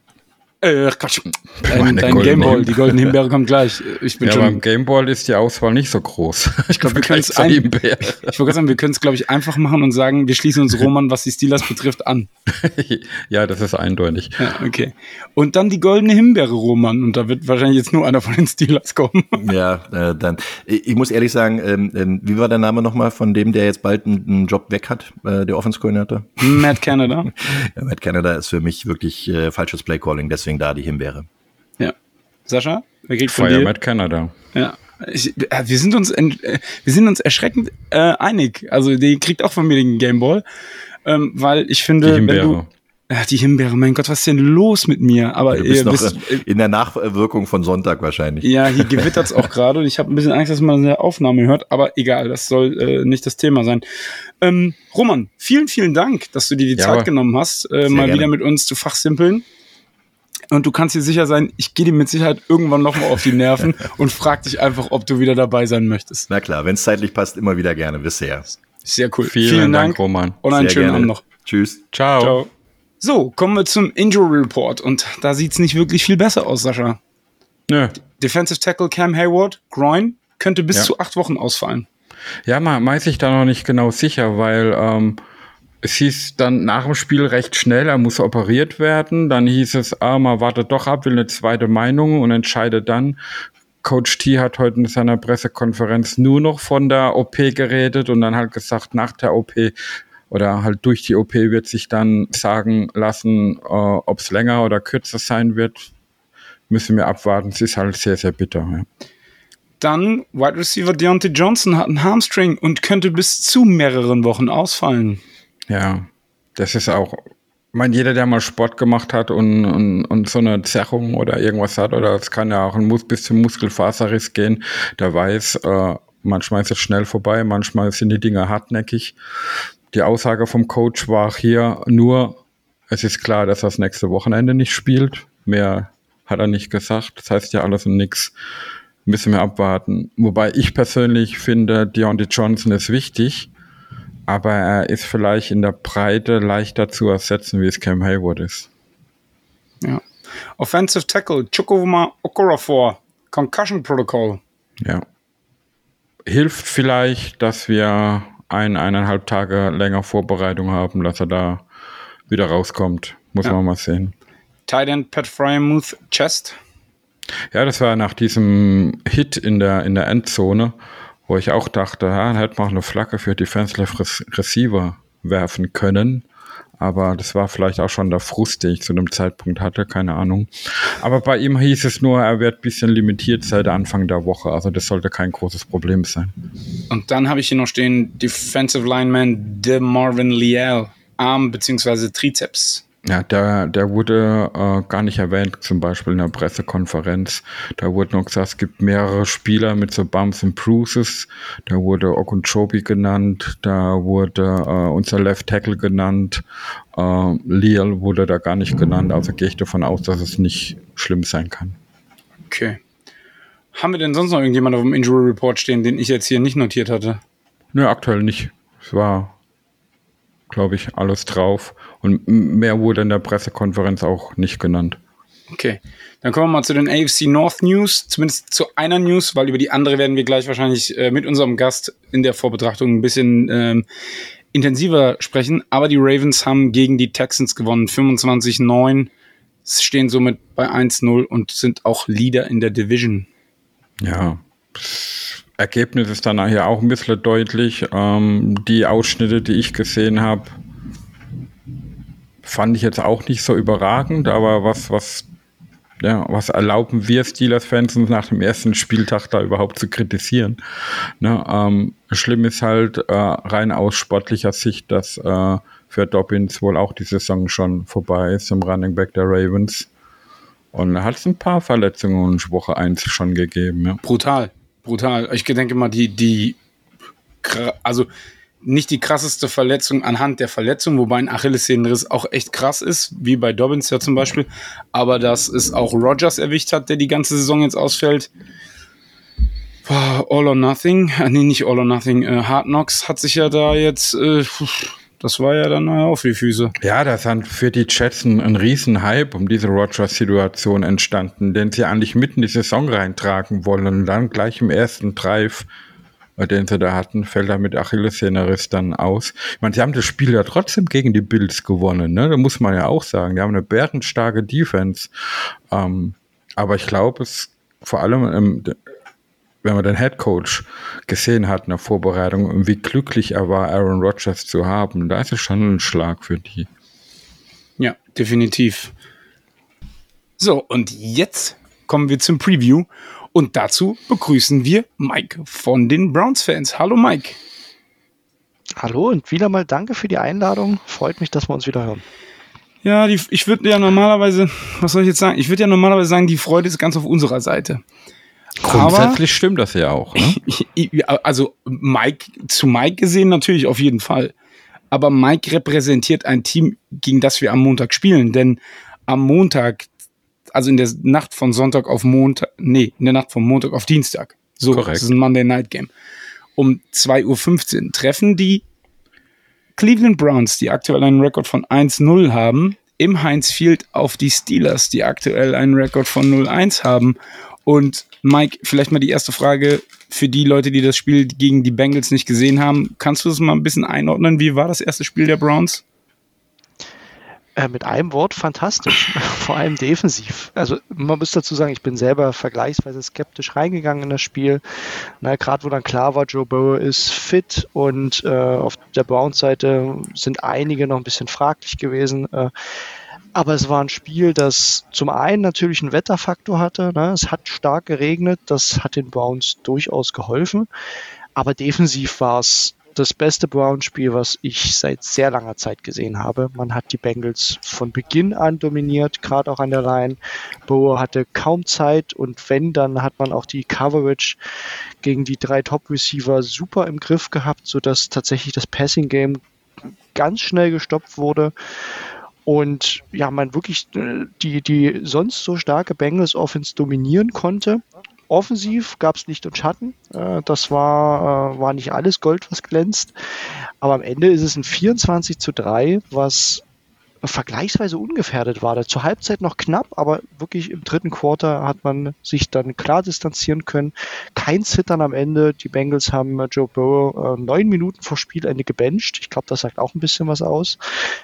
Äh, Quatsch. Dein, dein Gameball, die goldene Himbeere kommt gleich. Ich bin Ja, schon. beim Gameball ist die Auswahl nicht so groß. Ich glaube, wir können es Himbeere. Ich wollte gerade sagen, wir können es, glaube ich, einfach machen und sagen, wir schließen uns Roman, was die Steelers betrifft, an. ja, das ist eindeutig. Ja, okay. Und dann die goldene Himbeere, Roman. Und da wird wahrscheinlich jetzt nur einer von den Steelers kommen. Ja, äh, dann. Ich muss ehrlich sagen, ähm, ähm, wie war der Name nochmal von dem, der jetzt bald einen, einen Job weg hat, äh, der Offense-Koordinator? Matt Canada. Ja, Matt Canada ist für mich wirklich äh, falsches Playcalling, deswegen da die Himbeere. Ja. Sascha, wer kriegt von Feuer dir? mit Canada. Ja. Ich, äh, wir sind uns ent, äh, wir sind uns erschreckend äh, einig. Also die kriegt auch von mir den Gameball, ähm, weil ich finde, Die wenn Himbeere. du ja, die Himbeere, mein Gott, was ist denn los mit mir? Aber Du bist ihr noch wisst, äh, in der Nachwirkung von Sonntag wahrscheinlich. Ja, hier gewittert's auch gerade und ich habe ein bisschen Angst, dass man eine Aufnahme hört, aber egal, das soll äh, nicht das Thema sein. Ähm, Roman, vielen, vielen Dank, dass du dir die Ja, Zeit genommen hast, äh, mal gerne. wieder mit uns zu fachsimpeln. Und du kannst dir sicher sein, ich gehe dir mit Sicherheit irgendwann nochmal auf die Nerven und frag dich einfach, ob du wieder dabei sein möchtest. Na klar, wenn es zeitlich passt, immer wieder gerne. Bisher. Sehr cool. Vielen, Dank, Roman. und einen Sehr schönen gerne. Abend noch. Tschüss. Ciao. Ciao. So, kommen wir zum Injury Report und da sieht's nicht wirklich viel besser aus, Sascha. Nö. Defensive Tackle Cam Hayward, Groin, könnte bis Ja. zu acht Wochen ausfallen. Ja, man weiß ich da noch nicht genau sicher, weil ähm, es hieß dann nach dem Spiel recht schnell, er muss operiert werden. Dann hieß es, ah, man wartet doch ab, will eine zweite Meinung und entscheidet dann. Coach T hat heute in seiner Pressekonferenz nur noch von der OP geredet und dann halt gesagt, nach der OP oder halt durch die OP wird sich dann sagen lassen, äh, ob es länger oder kürzer sein wird. Müssen wir abwarten. Es ist halt sehr, sehr bitter. Ja. Dann Wide Receiver Deontay Johnson hat einen Hamstring und könnte bis zu mehreren Wochen ausfallen. Ja, das ist auch, ich meine, jeder, der mal Sport gemacht hat und, und, und so eine Zerrung oder irgendwas hat, oder es kann ja auch ein Mus bis zum Muskelfaserriss gehen, der weiß, äh, manchmal ist es schnell vorbei, manchmal sind die Dinge hartnäckig. Die Aussage vom Coach war hier nur, es ist klar, dass er das nächste Wochenende nicht spielt. Mehr hat er nicht gesagt. Das heißt ja alles und nichts. Müssen wir abwarten. Wobei ich persönlich finde, Deontay Johnson ist wichtig aber er ist vielleicht in der Breite leichter zu ersetzen, wie es Cam Hayward ist. Ja. Offensive Tackle Chukwuma Okorafor, Concussion Protocol. Ja. Hilft vielleicht, dass wir ein, eineinhalb Tage länger Vorbereitung haben, dass er da wieder rauskommt. Muss Ja. man mal sehen. Tight End Pat Fryermuth Chest. Ja, das war nach diesem Hit in der, in der Endzone, wo ich auch dachte, ja, dann hätte man auch eine Flagge für Defensive Receiver werfen können. Aber das war vielleicht auch schon der Frust, den ich zu dem Zeitpunkt hatte, keine Ahnung. Aber bei ihm hieß es nur, er wird ein bisschen limitiert seit Anfang der Woche. Also das sollte kein großes Problem sein. Und dann habe ich hier noch stehen Defensive Lineman De Marvin Liel, Arm bzw. Trizeps. Ja, der, der wurde äh, gar nicht erwähnt, zum Beispiel in der Pressekonferenz. Da wurde noch gesagt, es gibt mehrere Spieler mit so Bumps und Bruises. Da wurde Okunchobi genannt, da wurde äh, unser Left Tackle genannt, äh, Leal wurde da gar nicht genannt. Also gehe ich davon aus, dass es nicht schlimm sein kann. Okay. Haben wir denn sonst noch irgendjemanden auf dem Injury Report stehen, den ich jetzt hier nicht notiert hatte? Nö, aktuell nicht. Es war, glaube ich, alles drauf. Und mehr wurde in der Pressekonferenz auch nicht genannt. Okay. Dann kommen wir mal zu den AFC North News, zumindest zu einer News, weil über die andere werden wir gleich wahrscheinlich äh, mit unserem Gast in der Vorbetrachtung ein bisschen ähm, intensiver sprechen. Aber die Ravens haben gegen die Texans gewonnen, 25-9, stehen somit bei 1-0 und sind auch Leader in der Division. Ja, das Ergebnis ist dann nachher auch ein bisschen deutlich. Ähm, die Ausschnitte, die ich gesehen habe, fand ich jetzt auch nicht so überragend, aber was, was, ja, was erlauben wir Steelers-Fans uns nach dem ersten Spieltag da überhaupt zu kritisieren? Ne, ähm, schlimm ist halt äh, rein aus sportlicher Sicht, dass äh, für Dobbins wohl auch die Saison schon vorbei ist im Running Back der Ravens. Und da hat es ein paar Verletzungen in Woche 1 schon gegeben. Ja. Brutal, brutal. Ich denke mal, die, die, also nicht die krasseste Verletzung anhand der Verletzung, wobei ein Achillessehnenriss auch echt krass ist, wie bei Dobbins ja zum Beispiel. Aber dass es auch Rogers erwischt hat, der die ganze Saison jetzt ausfällt. All or Nothing, äh, nee, nicht All or Nothing, äh, Hard Knocks hat sich ja da jetzt äh, Das war ja dann auf die Füße. Ja, da ist für die Jets ein, ein Riesenhype um diese Rogers-Situation entstanden, den sie eigentlich mitten in die Saison reintragen wollen und dann gleich im ersten Drive den sie da hatten, fällt er mit Achillessehnenriss dann aus. Ich meine, sie haben das Spiel ja trotzdem gegen die Bills gewonnen, ne? Da muss man ja auch sagen. Die haben eine bärenstarke Defense. Ähm, aber ich glaube, es vor allem ähm, wenn man den Head Coach gesehen hat in der Vorbereitung und wie glücklich er war, Aaron Rodgers zu haben, da ist es schon ein Schlag für die. Ja, definitiv. So, und jetzt kommen wir zum Preview und dazu begrüßen wir Mike von den Browns-Fans. Hallo Mike. Hallo und wieder mal danke für die Einladung. Freut mich, dass wir uns wieder hören. Ja, die, ich würde ja normalerweise, was soll ich jetzt sagen? Ich würde ja normalerweise sagen, die Freude ist ganz auf unserer Seite. Grundsätzlich Aber, stimmt das ja auch. Ne? also Mike zu Mike gesehen natürlich auf jeden Fall. Aber Mike repräsentiert ein Team, gegen das wir am Montag spielen. Denn am Montag, also in der Nacht von Sonntag auf Montag, nee, in der Nacht von Montag auf Dienstag. So, Korrekt. das ist ein Monday Night Game. Um 2.15 Uhr treffen die Cleveland Browns, die aktuell einen Rekord von 1-0 haben, im Heinz Field auf die Steelers, die aktuell einen Rekord von 0-1 haben. Und Mike, vielleicht mal die erste Frage für die Leute, die das Spiel gegen die Bengals nicht gesehen haben. Kannst du das mal ein bisschen einordnen? Wie war das erste Spiel der Browns? Äh, mit einem Wort fantastisch, vor allem defensiv. Also man muss dazu sagen, ich bin selber vergleichsweise skeptisch reingegangen in das Spiel. Gerade wo dann klar war, Joe Burrow ist fit und äh, auf der Browns-Seite sind einige noch ein bisschen fraglich gewesen. Äh, aber es war ein Spiel, das zum einen natürlich einen Wetterfaktor hatte. Ne? Es hat stark geregnet, das hat den Browns durchaus geholfen. Aber defensiv war es das beste Browns-Spiel, was ich seit sehr langer Zeit gesehen habe. Man hat die Bengals von Beginn an dominiert, gerade auch an der Line. Boer hatte kaum Zeit und wenn, dann hat man auch die Coverage gegen die drei Top-Receiver super im Griff gehabt, sodass tatsächlich das Passing-Game ganz schnell gestoppt wurde und ja, man wirklich äh, die, die sonst so starke Bengals Offense dominieren konnte. Offensiv gab es Licht und Schatten. Äh, das war, äh, war nicht alles Gold, was glänzt. Aber am Ende ist es ein 24 zu 3, was vergleichsweise ungefährdet war. Zur Halbzeit noch knapp, aber wirklich im dritten Quarter hat man sich dann klar distanzieren können. Kein Zittern am Ende. Die Bengals haben Joe Burrow äh, neun Minuten vor Spielende gebencht. Ich glaube, das sagt auch ein bisschen was aus,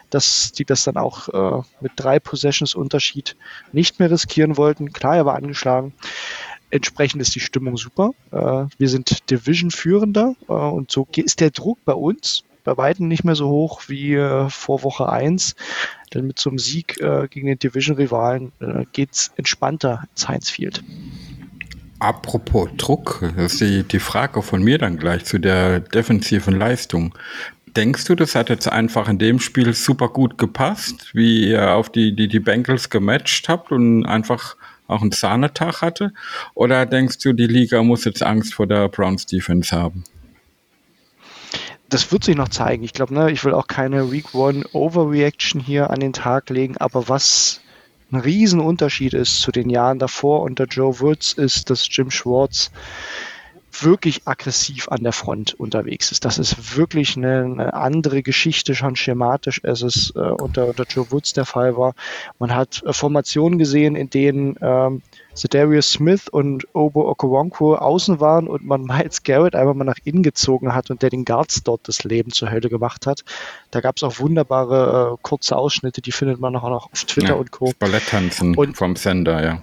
dass die das dann auch äh, mit drei Possessions Unterschied nicht mehr riskieren wollten. Klar, er war angeschlagen entsprechend ist die Stimmung super. Äh, wir sind Division-Führender äh, und so ist der Druck bei uns bei weitem nicht mehr so hoch wie äh, vor Woche 1. Denn mit so einem Sieg gegen den Division-Rivalen äh, geht es entspannter ins Heinz Field. Apropos Druck, das ist die, die Frage von mir dann gleich zu der defensiven Leistung. Denkst du, das hat jetzt einfach in dem Spiel super gut gepasst, wie ihr auf die, die, die Bengals gematcht habt und einfach auch einen Sahnetag hatte? Oder denkst du, die Liga muss jetzt Angst vor der Browns Defense haben? das wird sich noch zeigen. Ich glaube, ne, ich will auch keine Week One Overreaction hier an den Tag legen, aber was ein Riesenunterschied ist zu den Jahren davor unter Joe Woods, ist, dass Jim Schwartz wirklich aggressiv an der Front unterwegs ist. Das ist wirklich eine, eine andere Geschichte schon schematisch, als es äh, unter, unter Joe Woods der Fall war. Man hat äh, Formationen gesehen, in denen ähm, Darius Smith und Obo Okoronkwo außen waren und man Miles Garrett einfach mal nach innen gezogen hat und der den Guards dort das Leben zur Hölle gemacht hat. Da gab es auch wunderbare äh, kurze Ausschnitte, die findet man auch noch auf Twitter ja, und Co. Balletttanzen vom Sender, ja.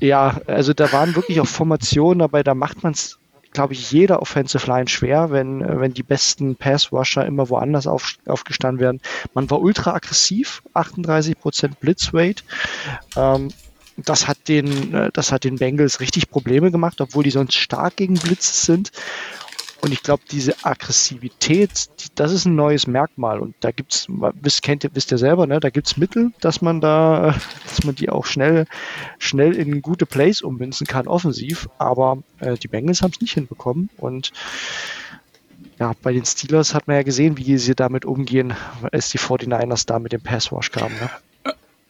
Ja, also da waren wirklich auch Formationen dabei, da macht man es, glaube ich, jeder Offensive Line schwer, wenn, wenn die besten Pass-Rusher immer woanders auf, aufgestanden werden. Man war ultra aggressiv, 38% Blitzrate. Ähm, das hat den, äh, das hat den Bengals richtig Probleme gemacht, obwohl die sonst stark gegen Blitze sind. Und ich glaube, diese Aggressivität, die, das ist ein neues Merkmal. Und da gibt's, wisst, kennt wisst ihr selber, ne, da gibt's Mittel, dass man da, dass man die auch schnell, schnell in gute Plays ummünzen kann, offensiv. Aber äh, die Bengals haben es nicht hinbekommen. Und ja, bei den Steelers hat man ja gesehen, wie sie damit umgehen, als die 49ers da mit dem Passwash kamen. Ne?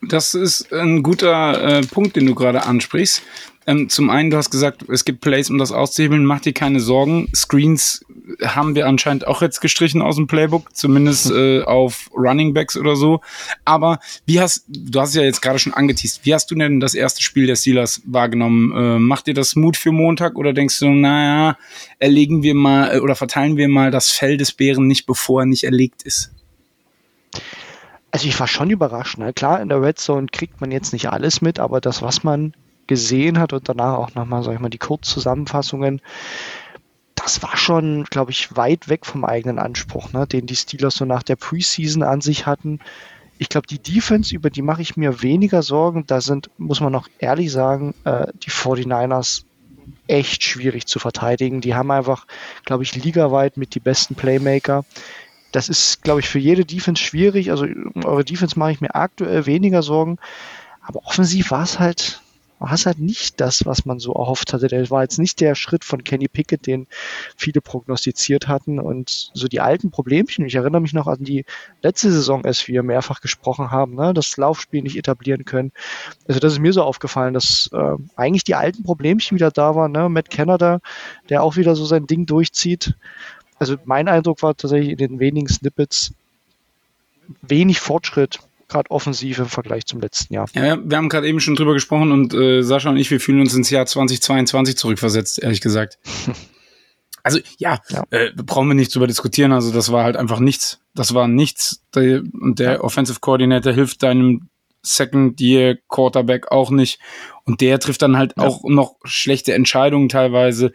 Das ist ein guter äh, Punkt, den du gerade ansprichst. Ähm, zum einen, du hast gesagt, es gibt Plays, um das auszuhebeln. Mach dir keine Sorgen. Screens haben wir anscheinend auch jetzt gestrichen aus dem Playbook, zumindest äh, auf Running Backs oder so. Aber wie hast, du hast es ja jetzt gerade schon angeteased, wie hast du denn das erste Spiel der Steelers wahrgenommen? Äh, macht dir das Mut für Montag oder denkst du, naja, erlegen wir mal äh, oder verteilen wir mal das Fell des Bären nicht, bevor er nicht erlegt ist? Also ich war schon überrascht. Ne? Klar, in der Red Zone kriegt man jetzt nicht alles mit, aber das, was man gesehen hat und danach auch nochmal, sag ich mal, die Kurzzusammenfassungen, das war schon, glaube ich, weit weg vom eigenen Anspruch, ne? den die Steelers so nach der Preseason an sich hatten. Ich glaube, die Defense, über die mache ich mir weniger Sorgen. Da sind, muss man noch ehrlich sagen, äh, die 49ers echt schwierig zu verteidigen. Die haben einfach, glaube ich, ligaweit mit die besten Playmaker. Das ist, glaube ich, für jede Defense schwierig. Also um eure Defense mache ich mir aktuell weniger Sorgen. Aber offensiv war es halt, halt nicht das, was man so erhofft hatte. Der war jetzt nicht der Schritt von Kenny Pickett, den viele prognostiziert hatten. Und so die alten Problemchen, ich erinnere mich noch an die letzte Saison, als wir mehrfach gesprochen haben, ne, das Laufspiel nicht etablieren können. Also das ist mir so aufgefallen, dass äh, eigentlich die alten Problemchen wieder da waren. Ne? Matt Canada, der auch wieder so sein Ding durchzieht also mein Eindruck war tatsächlich in den wenigen Snippets wenig Fortschritt, gerade offensiv im Vergleich zum letzten Jahr. Ja, wir haben gerade eben schon drüber gesprochen und äh, Sascha und ich, wir fühlen uns ins Jahr 2022 zurückversetzt, ehrlich gesagt. Also ja, ja. Äh, brauchen wir nicht drüber diskutieren. Also das war halt einfach nichts. Das war nichts. Der, und der ja. Offensive Coordinator hilft deinem Second Year Quarterback auch nicht. Und der trifft dann halt ja. auch noch schlechte Entscheidungen teilweise.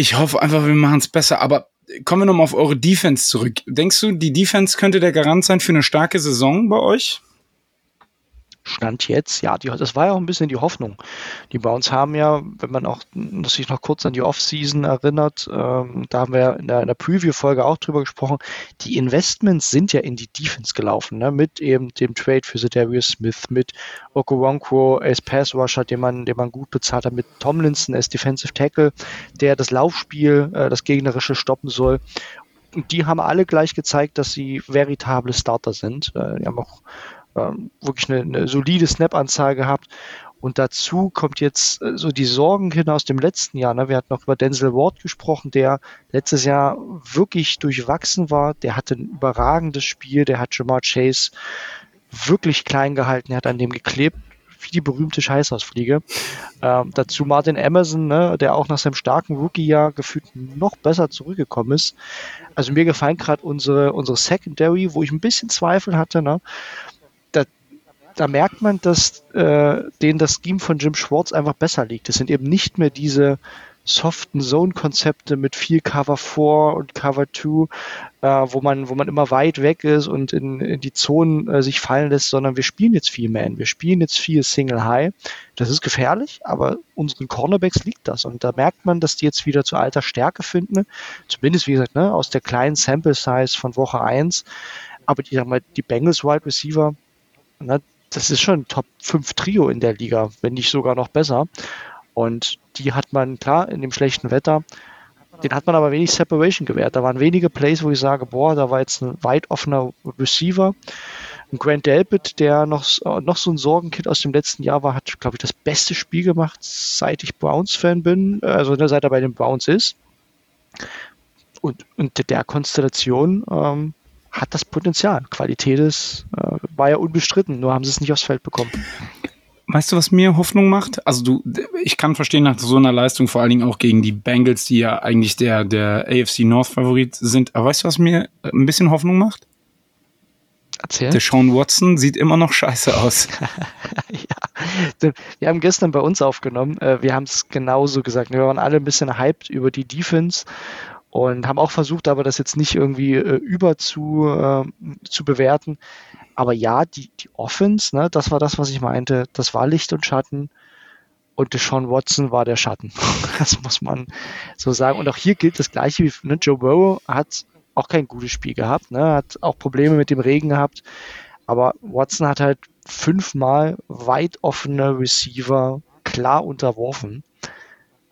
Ich hoffe einfach, wir machen es besser. Aber kommen wir nochmal auf eure Defense zurück. Denkst du, die Defense könnte der Garant sein für eine starke Saison bei euch? Stand jetzt, ja, die, das war ja auch ein bisschen die Hoffnung. Die Browns haben ja, wenn man auch sich noch kurz an die Offseason erinnert, ähm, da haben wir in der, der Preview-Folge auch drüber gesprochen, die Investments sind ja in die Defense gelaufen, ne? mit eben dem Trade für Darius Smith, mit Okoronkwo als Pass-Rusher, den man, den man gut bezahlt hat, mit Tomlinson als Defensive Tackle, der das Laufspiel, äh, das gegnerische stoppen soll und die haben alle gleich gezeigt, dass sie veritable Starter sind. Äh, die haben auch ähm, wirklich eine, eine solide Snap-Anzahl gehabt. Und dazu kommt jetzt äh, so die Sorgen hin aus dem letzten Jahr. Ne? Wir hatten noch über Denzel Ward gesprochen, der letztes Jahr wirklich durchwachsen war. Der hatte ein überragendes Spiel. Der hat Jamar Chase wirklich klein gehalten. Er hat an dem geklebt wie die berühmte Scheißhausfliege. Ähm, dazu Martin Emerson, ne, der auch nach seinem starken Rookie-Jahr gefühlt noch besser zurückgekommen ist. Also mir gefallen gerade unsere, unsere Secondary, wo ich ein bisschen Zweifel hatte. Ne? Da merkt man, dass äh, denen das Scheme von Jim Schwartz einfach besser liegt. Es sind eben nicht mehr diese soften Zone-Konzepte mit viel Cover 4 und Cover 2, äh, wo, man, wo man immer weit weg ist und in, in die Zonen äh, sich fallen lässt, sondern wir spielen jetzt viel Man. Wir spielen jetzt viel Single High. Das ist gefährlich, aber unseren Cornerbacks liegt das. Und da merkt man, dass die jetzt wieder zu alter Stärke finden. Zumindest, wie gesagt, ne, aus der kleinen Sample Size von Woche 1. Aber die, sag mal, die Bengals Wide Receiver, ne, das ist schon ein Top 5 Trio in der Liga, wenn nicht sogar noch besser. Und die hat man, klar, in dem schlechten Wetter, den hat man aber wenig Separation gewährt. Da waren wenige Plays, wo ich sage, boah, da war jetzt ein weit offener Receiver. Ein Grant Delpit, der noch, noch so ein Sorgenkind aus dem letzten Jahr war, hat, glaube ich, das beste Spiel gemacht, seit ich Browns-Fan bin, also ne, seit er bei den Browns ist. Und, und der Konstellation ähm, hat das Potenzial. Qualität ist, äh, war ja unbestritten, nur haben sie es nicht aufs Feld bekommen. Weißt du, was mir Hoffnung macht? Also du, ich kann verstehen nach so einer Leistung, vor allen Dingen auch gegen die Bengals, die ja eigentlich der, der AFC North Favorit sind. Aber weißt du, was mir ein bisschen Hoffnung macht? Erzähl. Der Sean Watson sieht immer noch scheiße aus. ja, wir haben gestern bei uns aufgenommen. Äh, wir haben es genauso gesagt. Wir waren alle ein bisschen hyped über die Defense und haben auch versucht, aber das jetzt nicht irgendwie äh, über zu, äh, zu bewerten. Aber ja, die, die Offense, ne, das war das, was ich meinte. Das war Licht und Schatten. Und Deshaun Watson war der Schatten. das muss man so sagen. Und auch hier gilt das Gleiche wie ne, Joe Burrow hat auch kein gutes Spiel gehabt, ne, hat auch Probleme mit dem Regen gehabt. Aber Watson hat halt fünfmal weit offene Receiver klar unterworfen.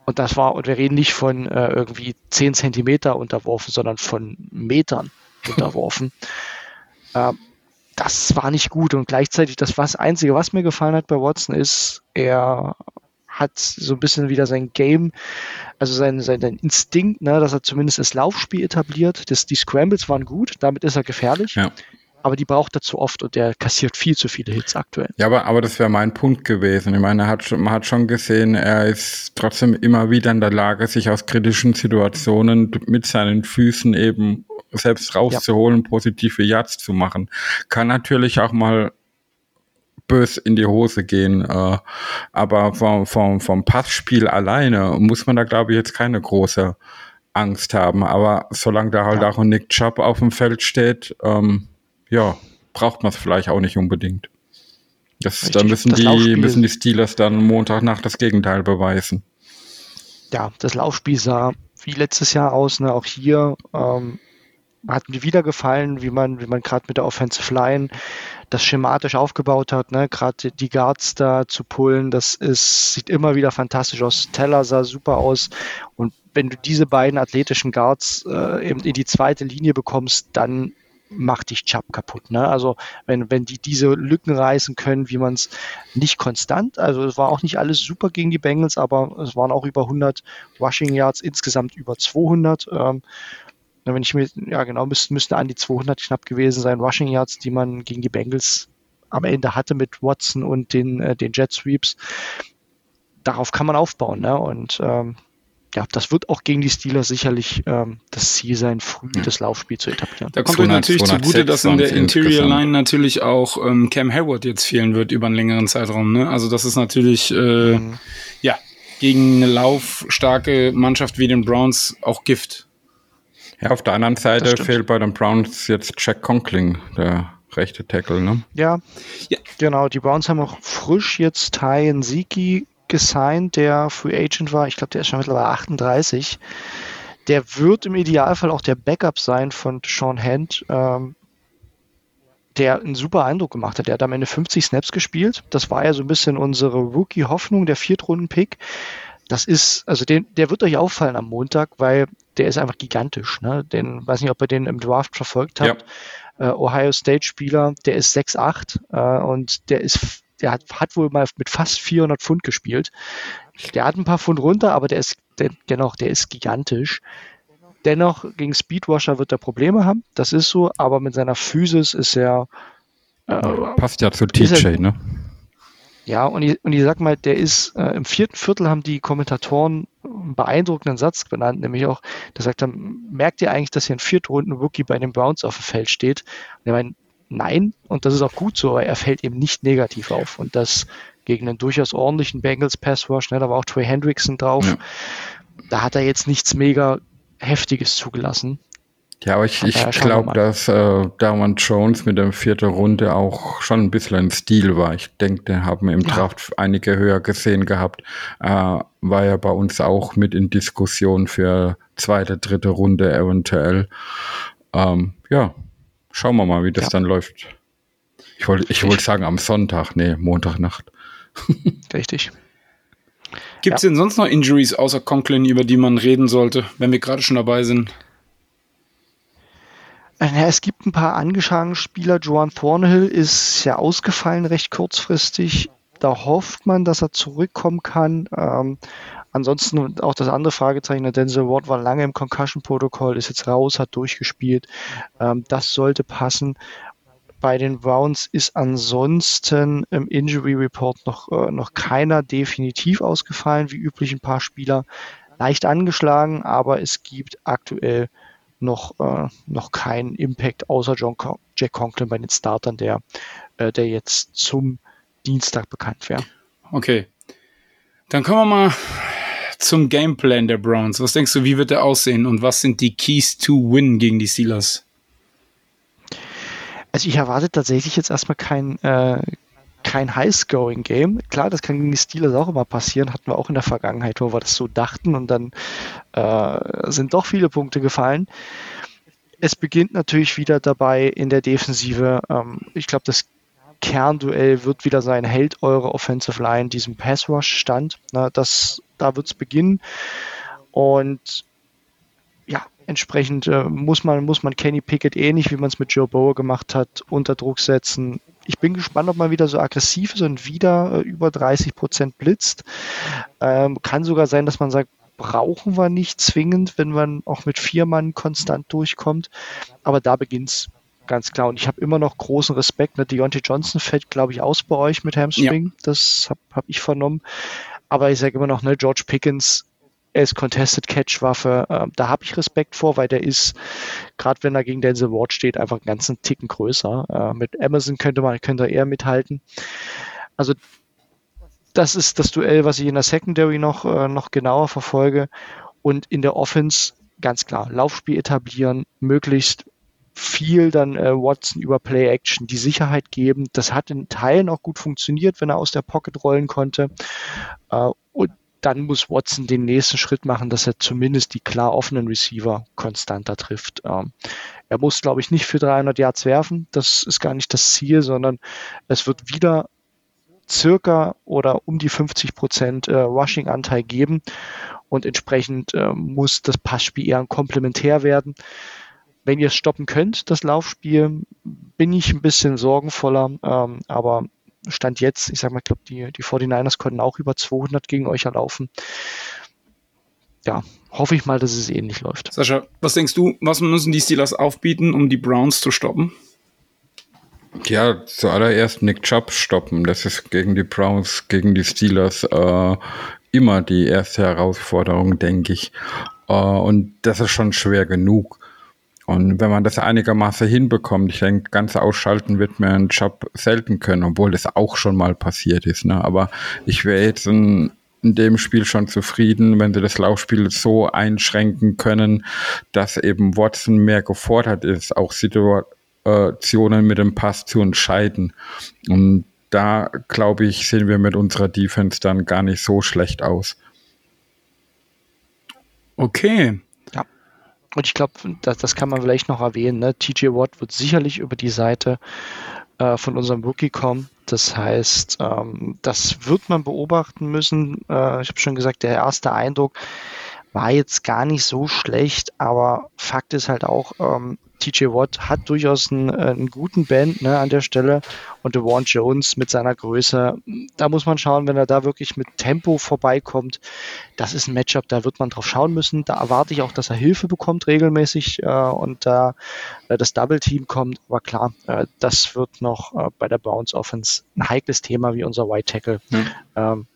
Und das war, und wir reden nicht von äh, irgendwie 10 Zentimeter unterworfen, sondern von Metern unterworfen. ähm, das war nicht gut. Und gleichzeitig, das was Einzige, was mir gefallen hat bei Watson, ist, er hat so ein bisschen wieder sein Game, also sein, sein, sein Instinkt, ne, dass er zumindest das Laufspiel etabliert. Das, die Scrambles waren gut, damit ist er gefährlich. Ja aber die braucht er zu oft und der kassiert viel zu viele Hits aktuell. Ja, aber, aber das wäre mein Punkt gewesen. Ich meine, hat, man hat schon gesehen, er ist trotzdem immer wieder in der Lage, sich aus kritischen Situationen mit seinen Füßen eben selbst rauszuholen, ja. positive Yards zu machen. Kann natürlich auch mal bös in die Hose gehen. Äh, aber vom, vom, vom Passspiel alleine muss man da, glaube ich, jetzt keine große Angst haben. Aber solange da halt ja. auch ein Nick Chubb auf dem Feld steht, ähm, ja, braucht man es vielleicht auch nicht unbedingt. Das, da müssen die, müssen die Steelers dann Montagnacht das Gegenteil beweisen. Ja, das Laufspiel sah wie letztes Jahr aus. Ne? Auch hier ähm, hat mir wieder gefallen, wie man, wie man gerade mit der Offensive Line das schematisch aufgebaut hat, ne? gerade die Guards da zu pullen, das ist, sieht immer wieder fantastisch aus. Teller sah super aus und wenn du diese beiden athletischen Guards äh, eben in die zweite Linie bekommst, dann macht dich Chubb kaputt. Ne? Also wenn, wenn die diese Lücken reißen können, wie man es nicht konstant, also es war auch nicht alles super gegen die Bengals, aber es waren auch über 100 Rushing Yards, insgesamt über 200. Ähm, wenn ich mir, ja genau, müssten müsste an die 200 knapp gewesen sein, Rushing Yards, die man gegen die Bengals am Ende hatte mit Watson und den, äh, den Jet Sweeps. Darauf kann man aufbauen. Ne? Und ähm, ja, das wird auch gegen die Steelers sicherlich ähm, das Ziel sein, früh ja. das Laufspiel zu etablieren. Da kommt euch natürlich zugute, dass in der Interior Line natürlich auch ähm, Cam Hayward jetzt fehlen wird über einen längeren Zeitraum. Ne? Also das ist natürlich äh, mhm. ja gegen eine laufstarke Mannschaft wie den Browns auch Gift. Ja, auf der anderen Seite fehlt bei den Browns jetzt Jack Conkling, der rechte Tackle, ne? Ja, ja. genau. Die Browns haben auch frisch jetzt Ty Siki gesigned, der Free Agent war. Ich glaube, der ist schon mittlerweile 38. Der wird im Idealfall auch der Backup sein von Sean Hand, ähm, der einen super Eindruck gemacht hat. Der hat am Ende 50 Snaps gespielt. Das war ja so ein bisschen unsere Rookie-Hoffnung, der Viertrunden-Pick. Das ist, also den, der wird euch auffallen am Montag, weil der ist einfach gigantisch. Ne? Den, weiß nicht, ob ihr den im Draft verfolgt habt. Ja. Äh, Ohio State-Spieler, der ist 6'8 äh, und der ist der hat, hat wohl mal mit fast 400 Pfund gespielt. Der hat ein paar Pfund runter, aber der ist der, dennoch, der ist gigantisch. Dennoch gegen Speedwasher wird er Probleme haben, das ist so, aber mit seiner Physis ist er. Äh, Passt ja zu TJ, ne? Ja, und ich, und ich sag mal, der ist äh, im vierten Viertel haben die Kommentatoren einen beeindruckenden Satz benannt, nämlich auch, der sagt dann, merkt ihr eigentlich, dass hier ein Viertrunden-Rookie bei den Browns auf dem Feld steht? Und er meint, nein, und das ist auch gut so, aber er fällt eben nicht negativ auf. Und das gegen einen durchaus ordentlichen Bengals Pass Rush, ne, da war auch Trey Hendrickson drauf. Ja. Da hat er jetzt nichts mega Heftiges zugelassen. Ja, aber ich, ich glaube, dass äh, Darwin Jones mit der vierten Runde auch schon ein bisschen ein Stil war. Ich denke, den haben wir im ja. Draft einige höher gesehen gehabt. Äh, war ja bei uns auch mit in Diskussion für zweite, dritte Runde eventuell. Ähm, ja, Schauen wir mal, wie das ja. dann läuft. Ich wollte ich wollte sagen am Sonntag, nee, Montagnacht. Richtig. Gibt es ja. denn sonst noch Injuries außer Conklin, über die man reden sollte, wenn wir gerade schon dabei sind? Äh, ja, es gibt ein paar angeschlagene Spieler. Joan Thornhill ist ja ausgefallen recht kurzfristig. Da hofft man, dass er zurückkommen kann. Ähm, Ansonsten auch das andere Fragezeichen, der Denzel Ward war lange im Concussion-Protokoll, ist jetzt raus, hat durchgespielt. Ähm, das sollte passen. Bei den Browns ist ansonsten im Injury Report noch, äh, noch keiner definitiv ausgefallen, wie üblich ein paar Spieler leicht angeschlagen, aber es gibt aktuell noch, äh, noch keinen Impact außer John Con Jack Conklin bei den Startern, der, äh, der jetzt zum Dienstag bekannt wäre. Okay. Dann kommen wir mal zum Gameplan der Browns. Was denkst du, wie wird er aussehen und was sind die Keys to Win gegen die Steelers? Also ich erwarte tatsächlich jetzt erstmal kein, äh, kein High-Scoring-Game. Klar, das kann gegen die Steelers auch immer passieren, hatten wir auch in der Vergangenheit, wo wir das so dachten und dann äh, sind doch viele Punkte gefallen. Es beginnt natürlich wieder dabei in der Defensive. Ähm, ich glaube, das Kernduell wird wieder sein, hält eure Offensive Line diesen Pass Rush stand. Na, das, da wird es beginnen. Und ja, entsprechend äh, muss man, muss man Kenny Pickett ähnlich wie man es mit Joe Bower gemacht hat, unter Druck setzen, ich bin gespannt, ob man wieder so aggressiv ist und wieder äh, über 30 Prozent blitzt. Ähm, kann sogar sein, dass man sagt, brauchen wir nicht zwingend, wenn man auch mit vier Mann konstant durchkommt. Aber da beginnt's ganz klar. Und ich habe immer noch großen Respekt. Ne? Deontay Johnson fällt, glaube ich, aus bei euch mit Hamstring. Ja. Das habe hab ich vernommen. Aber ich sage immer noch, ne, George Pickens ist Contested Catch Waffe. Ähm, da habe ich Respekt vor, weil der ist, gerade wenn er gegen Denzel Ward steht, einfach einen ganzen Ticken größer. Äh, mit Amazon könnte man, könnte er eher mithalten. Also das ist das Duell, was ich in der Secondary noch, äh, noch genauer verfolge. Und in der Offense ganz klar, Laufspiel etablieren, möglichst viel dann äh, Watson über Play Action die Sicherheit geben. Das hat in Teilen auch gut funktioniert, wenn er aus der Pocket rollen konnte. Äh, und dann muss Watson den nächsten Schritt machen, dass er zumindest die klar offenen Receiver konstanter trifft. Ähm, er muss, glaube ich, nicht für 300 Yards werfen. Das ist gar nicht das Ziel, sondern es wird wieder circa oder um die 50 Prozent äh, Rushing-Anteil geben und entsprechend äh, muss das Passspiel eher ein Komplementär werden. Wenn ihr es stoppen könnt, das Laufspiel, bin ich ein bisschen sorgenvoller, ähm, aber Stand jetzt, ich sag mal, ich glaube, die, die 49ers konnten auch über 200 gegen euch erlaufen. Ja, hoffe ich mal, dass es ähnlich läuft. Sascha, was denkst du, was müssen die Steelers aufbieten, um die Browns zu stoppen? Ja, zuallererst Nick Chubb stoppen. Das ist gegen die Browns, gegen die Steelers äh, immer die erste Herausforderung, denke ich. Äh, und das ist schon schwer genug. Und wenn man das einigermaßen hinbekommt, ich denke, ganz ausschalten wird mir ein Job selten können, obwohl das auch schon mal passiert ist. Ne? Aber ich wäre jetzt in, in dem Spiel schon zufrieden, wenn sie das Laufspiel so einschränken können, dass eben Watson mehr gefordert ist, auch Situationen mit dem Pass zu entscheiden. Und da, glaube ich, sehen wir mit unserer Defense dann gar nicht so schlecht aus. Okay, und ich glaube, das, das kann man vielleicht noch erwähnen. Ne? TJ Watt wird sicherlich über die Seite äh, von unserem Rookie kommen. Das heißt, ähm, das wird man beobachten müssen. Äh, ich habe schon gesagt, der erste Eindruck war jetzt gar nicht so schlecht, aber Fakt ist halt auch, ähm, TJ Watt hat durchaus einen, äh, einen guten Band ne, an der Stelle und Dewan Jones mit seiner Größe, da muss man schauen, wenn er da wirklich mit Tempo vorbeikommt. Das ist ein Matchup, da wird man drauf schauen müssen. Da erwarte ich auch, dass er Hilfe bekommt regelmäßig äh, und da äh, das Double Team kommt. Aber klar, äh, das wird noch äh, bei der Bounce Offense ein heikles Thema wie unser White Tackle. Mhm. Ähm,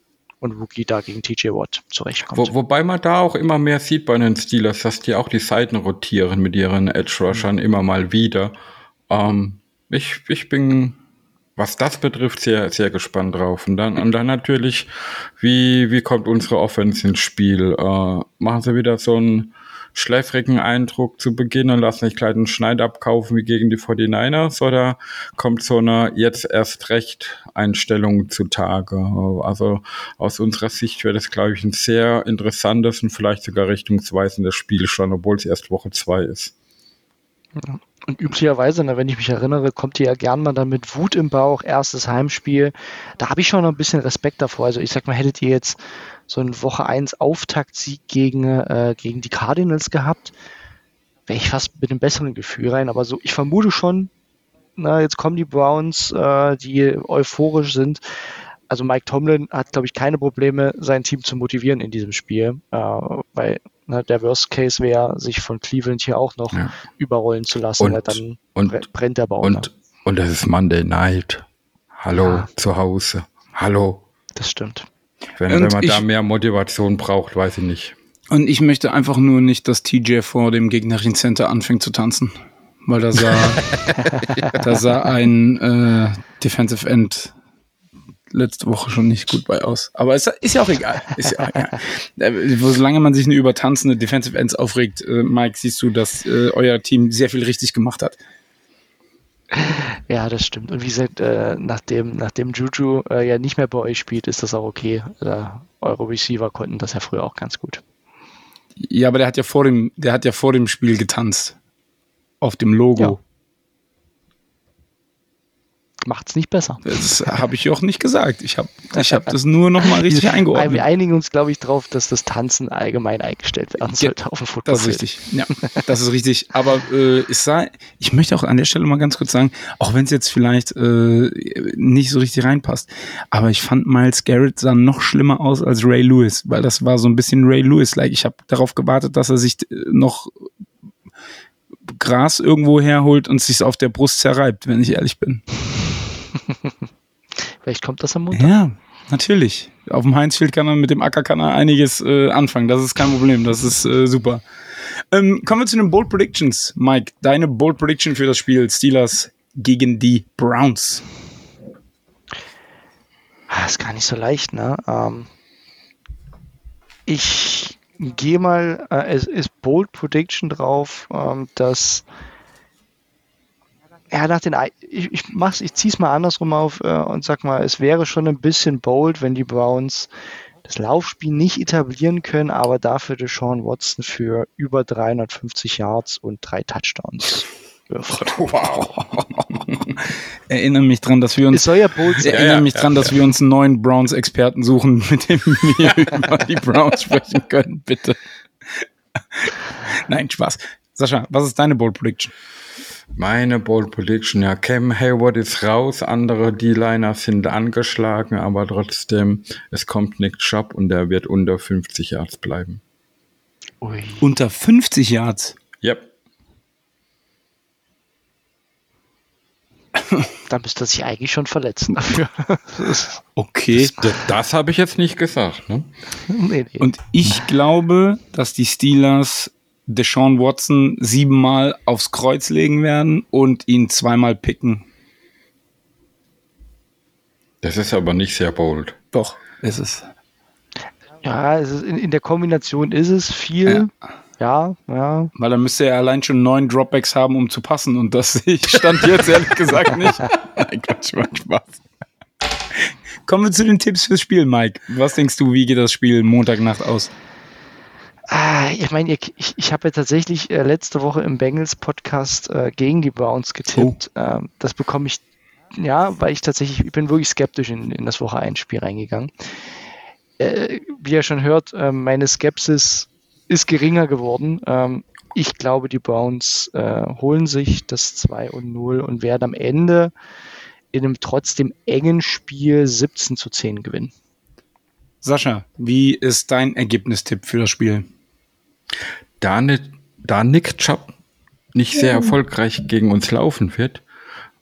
und Rookie da gegen TJ Watt zurechtkommt. Wo, wobei man da auch immer mehr sieht bei den Steelers, dass die auch die Seiten rotieren mit ihren Edge Rushern mhm. immer mal wieder. Ähm, ich, ich bin, was das betrifft, sehr, sehr gespannt drauf. Und dann, und dann natürlich, wie, wie kommt unsere Offense ins Spiel? Äh, machen sie wieder so ein schläfrigen Eindruck zu Beginn und lassen sich gleich einen Schneid abkaufen wie gegen die 49ers oder kommt so eine jetzt erst recht Einstellung zutage? Also aus unserer Sicht wäre das, glaube ich, ein sehr interessantes und vielleicht sogar richtungsweisendes Spiel schon, obwohl es erst Woche zwei ist. Und üblicherweise, wenn ich mich erinnere, kommt ihr ja gern mal dann mit Wut im Bauch, erstes Heimspiel. Da habe ich schon noch ein bisschen Respekt davor. Also ich sag mal, hättet ihr jetzt so einen Woche 1 Auftaktsieg gegen, äh, gegen die Cardinals gehabt, wäre ich fast mit einem besseren Gefühl rein. Aber so, ich vermute schon, na, jetzt kommen die Browns, äh, die euphorisch sind. Also Mike Tomlin hat, glaube ich, keine Probleme, sein Team zu motivieren in diesem Spiel, äh, weil na, der Worst Case wäre, sich von Cleveland hier auch noch ja. überrollen zu lassen, und, weil dann und, brennt der Baum. Und, und es ist Monday Night. Hallo, ja. zu Hause. Hallo. Das stimmt. Wenn, wenn man ich, da mehr Motivation braucht, weiß ich nicht. Und ich möchte einfach nur nicht, dass TJ vor dem gegnerischen Center anfängt zu tanzen. Weil da sah, da sah ein äh, Defensive End letzte Woche schon nicht gut bei aus. Aber es ist ja auch egal. Ist ja auch egal. Äh, solange man sich nur über tanzende Defensive Ends aufregt, äh, Mike, siehst du, dass äh, euer Team sehr viel richtig gemacht hat. Ja, das stimmt. Und wie gesagt, äh, nachdem, nachdem Juju äh, ja nicht mehr bei euch spielt, ist das auch okay. Äh, eure Receiver konnten das ja früher auch ganz gut. Ja, aber der hat ja vor dem, der hat ja vor dem Spiel getanzt. Auf dem Logo. macht es nicht besser. Das habe ich auch nicht gesagt. Ich habe ich hab das nur noch mal richtig eingeordnet. Wir einigen uns, glaube ich, darauf, dass das Tanzen allgemein eingestellt werden sollte Ja, auf dem Football. Das ist richtig. Ja, das ist richtig. Aber äh, es sah, ich möchte auch an der Stelle mal ganz kurz sagen, auch wenn es jetzt vielleicht äh, nicht so richtig reinpasst, aber ich fand Miles Garrett sah noch schlimmer aus als Ray Lewis, weil das war so ein bisschen Ray Lewis-like. Ich habe darauf gewartet, dass er sich äh, noch Gras irgendwo herholt und sich auf der Brust zerreibt, wenn ich ehrlich bin. Vielleicht kommt das am Montag. Ja, natürlich. Auf dem Heinzfield kann er mit dem Acker kann er einiges äh, anfangen. Das ist kein Problem. Das ist äh, super. Ähm, kommen wir zu den Bold Predictions. Mike, deine Bold Prediction für das Spiel Steelers gegen die Browns. Ah, ist gar nicht so leicht, ne? Ähm, ich gehe mal, äh, es ist Bold Prediction drauf, ähm, dass ja, nach den, Ei- ich, ich mach's, ich zieh's mal andersrum auf äh, und sag mal, es wäre schon ein bisschen bold, wenn die Browns das Laufspiel nicht etablieren können, aber dafür Deshaun Watson für über 350 Yards und drei Touchdowns wirft. Wow. Erinnere mich dran, dass wir uns Es soll ja bold sein. Erinnere mich dran, dass wir uns einen neuen Browns-Experten suchen, mit dem wir über die Browns sprechen können, bitte. Nein, Spaß. Sascha, was ist deine Bold Prediction? Meine Bold Prediction, ja, Cam Hayward ist raus, andere D-Liner sind angeschlagen, aber trotzdem, es kommt Nick Chubb und der wird unter 50 Yards bleiben. Ui. Unter 50 Yards. Yep. Da müsste er sich eigentlich schon verletzen dafür. Okay. Das, das habe ich jetzt nicht gesagt, ne? nee, nee. Und ich glaube, dass die Steelers Deshaun Watson siebenmal aufs Kreuz legen werden und ihn zweimal picken. Das ist aber nicht sehr bold. Doch, ist es. ja, es ist in, in der Kombination ist es viel. Ja, ja. Weil dann müsste er allein schon neun Dropbacks haben, um zu passen. Und das sehe ich stand jetzt ehrlich gesagt nicht. Nein, Quatsch, macht Spaß. Kommen wir zu den Tipps fürs Spiel, Mike. Was denkst du, wie geht das Spiel Montagnacht aus? Ah, ich meine, ich, ich habe ja tatsächlich äh, letzte Woche im Bengals-Podcast äh, gegen die Browns getippt. Ähm, das bekomme ich, ja, weil ich tatsächlich, ich bin wirklich skeptisch in, in das Woche 1 Spiel reingegangen. Äh, wie ihr schon hört, meine Skepsis ist geringer geworden. Ähm, ich glaube, die Browns holen sich das 2 und 0 und werden am Ende in einem trotzdem engen Spiel 17 zu 10 gewinnen. Sascha, wie ist dein Ergebnistipp für das Spiel? Da, nicht, da Nick Chubb nicht sehr erfolgreich gegen uns laufen wird,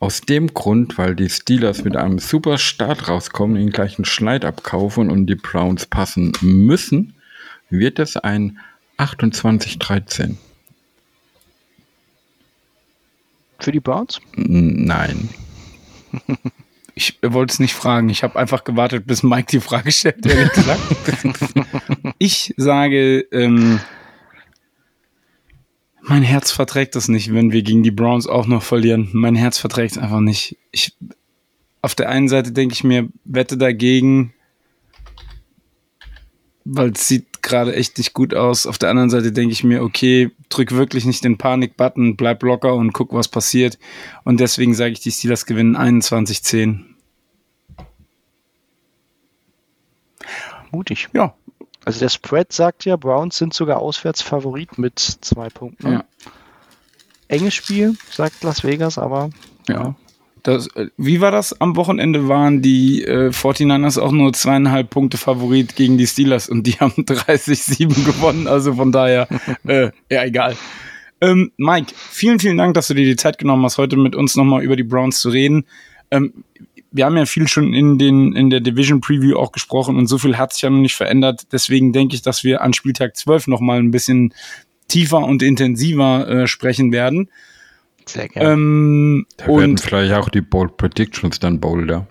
aus dem Grund, weil die Steelers mit einem super Start rauskommen, ihn gleich einen Schneid abkaufen und die Browns passen müssen, wird es ein 28-13. Für die Browns? Nein. Ich wollte es nicht fragen. Ich habe einfach gewartet, bis Mike die Frage stellt, ehrlich gesagt. ich sage, ähm, mein Herz verträgt das nicht, wenn wir gegen die Browns auch noch verlieren. Mein Herz verträgt es einfach nicht. Ich, auf der einen Seite denke ich mir, wette dagegen, weil es sieht gerade echt nicht gut aus. Auf der anderen Seite denke ich mir, okay, drück wirklich nicht den Panik-Button, bleib locker und guck, was passiert. Und deswegen sage ich, die Steelers gewinnen 21-10. Mutig. Ja, Also der Spread sagt ja, Browns sind sogar Auswärtsfavorit mit zwei Punkten. Ja. Enges Spiel, sagt Las Vegas, aber ja. Das, äh, wie war das? Am Wochenende waren die äh, 49ers auch nur zweieinhalb Punkte Favorit gegen die Steelers und die haben 30-7 gewonnen. Also von daher, äh, ja, egal. Ähm, Mike, vielen, vielen Dank, dass du dir die Zeit genommen hast, heute mit uns nochmal über die Browns zu reden. Ähm, wir haben ja viel schon in, den, in der Division Preview auch gesprochen und so viel hat sich ja noch nicht verändert. Deswegen denke ich, dass wir an Spieltag 12 nochmal ein bisschen tiefer und intensiver äh, sprechen werden. sehr gerne. Ähm, Da werden und vielleicht auch die Bold Predictions dann bolder.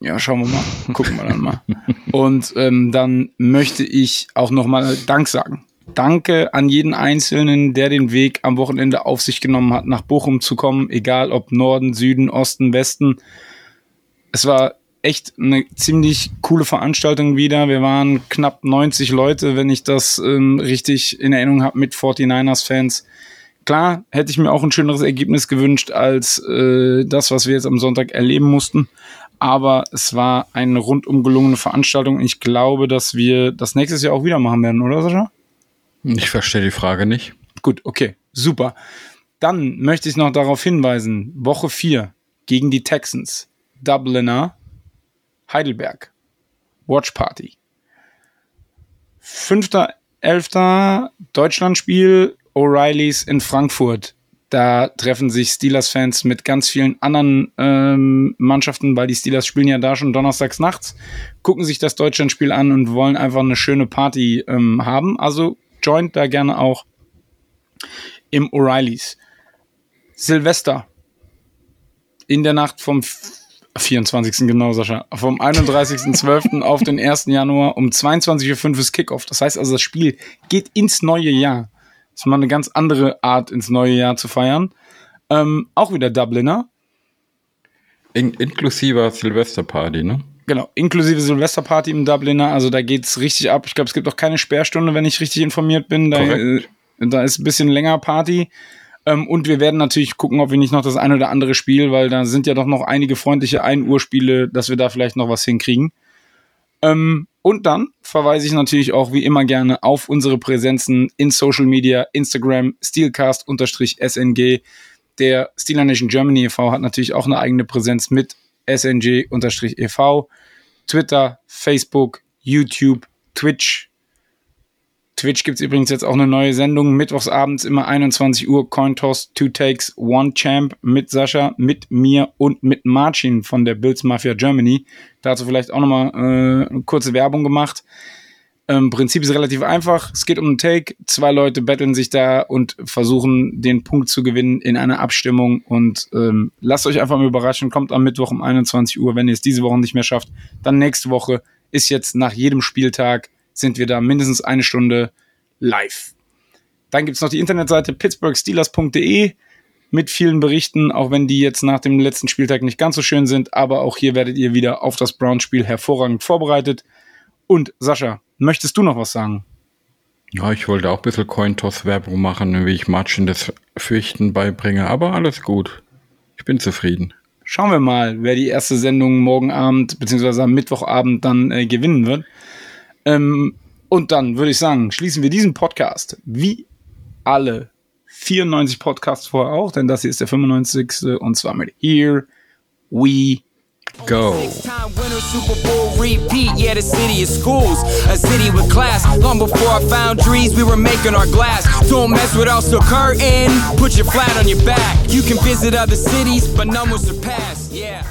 ja, schauen wir mal. Gucken wir dann mal. Und ähm, dann möchte ich auch nochmal Dank sagen. Danke an jeden Einzelnen, der den Weg am Wochenende auf sich genommen hat, nach Bochum zu kommen, egal ob Norden, Süden, Osten, Westen. Es war echt eine ziemlich coole Veranstaltung wieder. Wir waren knapp 90 Leute, wenn ich das ähm, richtig in Erinnerung habe, mit 49ers-Fans. klar, hätte ich mir auch ein schöneres Ergebnis gewünscht als äh, das, was wir jetzt am Sonntag erleben mussten. Aber es war eine rundum gelungene Veranstaltung. Ich glaube, dass wir das nächstes Jahr auch wieder machen werden, oder Sascha? Ich verstehe die Frage nicht. Gut, okay, super. Dann möchte ich noch darauf hinweisen, Woche 4 gegen die Texans, Dubliner, Heidelberg, Watch Party. 5.11. Deutschlandspiel, O'Reillys in Frankfurt. Da treffen sich Steelers-Fans mit ganz vielen anderen ähm, Mannschaften, weil die Steelers spielen ja da schon donnerstags nachts, gucken sich das Deutschlandspiel an und wollen einfach eine schöne Party ähm, haben. Also joint da gerne auch im O'Reillys. Silvester. In der Nacht vom 24. genau, Sascha. Vom 31.12. auf den 1. Januar um 22.05 Uhr ist Kickoff. Das heißt also, das Spiel geht ins neue Jahr. Das ist mal eine ganz andere Art, ins neue Jahr zu feiern. Ähm, auch wieder Dubliner. In, inklusive Silvesterparty, ne? Genau, inklusive Silvesterparty im Dubliner. Also da geht's richtig ab. Ich glaube, es gibt auch keine Sperrstunde, wenn ich richtig informiert bin. Da, äh, da ist ein bisschen länger Party. Ähm, und wir werden natürlich gucken, ob wir nicht noch das ein oder andere Spiel, weil da sind ja doch noch einige freundliche 1 Uhr Spiele, dass wir da vielleicht noch was hinkriegen. Ähm, und dann verweise ich natürlich auch wie immer gerne auf unsere Präsenzen in Social Media, Instagram, Steelcast-SNG. Der Steeler Nation Germany e.V. hat natürlich auch eine eigene Präsenz mit SNG-e.V. Twitter, Facebook, YouTube, Twitch, Twitch gibt es übrigens jetzt auch eine neue Sendung. Mittwochsabends immer 21 Uhr. Cointoss, Two Takes, One Champ mit Sascha, mit mir und mit Marcin von der Bills Mafia Germany. Dazu vielleicht auch nochmal äh, eine kurze Werbung gemacht. Ähm, Prinzip ist relativ einfach. Es geht um einen Take. Zwei Leute betteln sich da und versuchen, den Punkt zu gewinnen in einer Abstimmung. Und ähm, lasst euch einfach mal überraschen. Kommt am Mittwoch um 21 Uhr. Wenn ihr es diese Woche nicht mehr schafft, dann nächste Woche ist jetzt nach jedem Spieltag sind wir da mindestens eine Stunde live. Dann gibt es noch die Internetseite pittsburghsteelers.de mit vielen Berichten, auch wenn die jetzt nach dem letzten Spieltag nicht ganz so schön sind. Aber auch hier werdet ihr wieder auf das Brown-Spiel hervorragend vorbereitet. Und Sascha, möchtest du noch was sagen? Ja, ich wollte auch ein bisschen Cointoss-Werbung machen, wie ich Margin das Fürchten beibringe, aber alles gut. Ich bin zufrieden. Schauen wir mal, wer die erste Sendung morgen Abend bzw. am Mittwochabend dann äh, gewinnen wird. Ähm, und dann würde ich sagen, schließen wir diesen Podcast wie alle 94 Podcasts vorher auch, denn das hier ist der 95. und zwar mit Here We Go. Super Bowl repeat, yeah, the city of schools, a city with class. Long before our foundries, we were making our glass. Don't mess with us, so curtain, put your flat on your back. You can visit other cities, but none will surpass, yeah,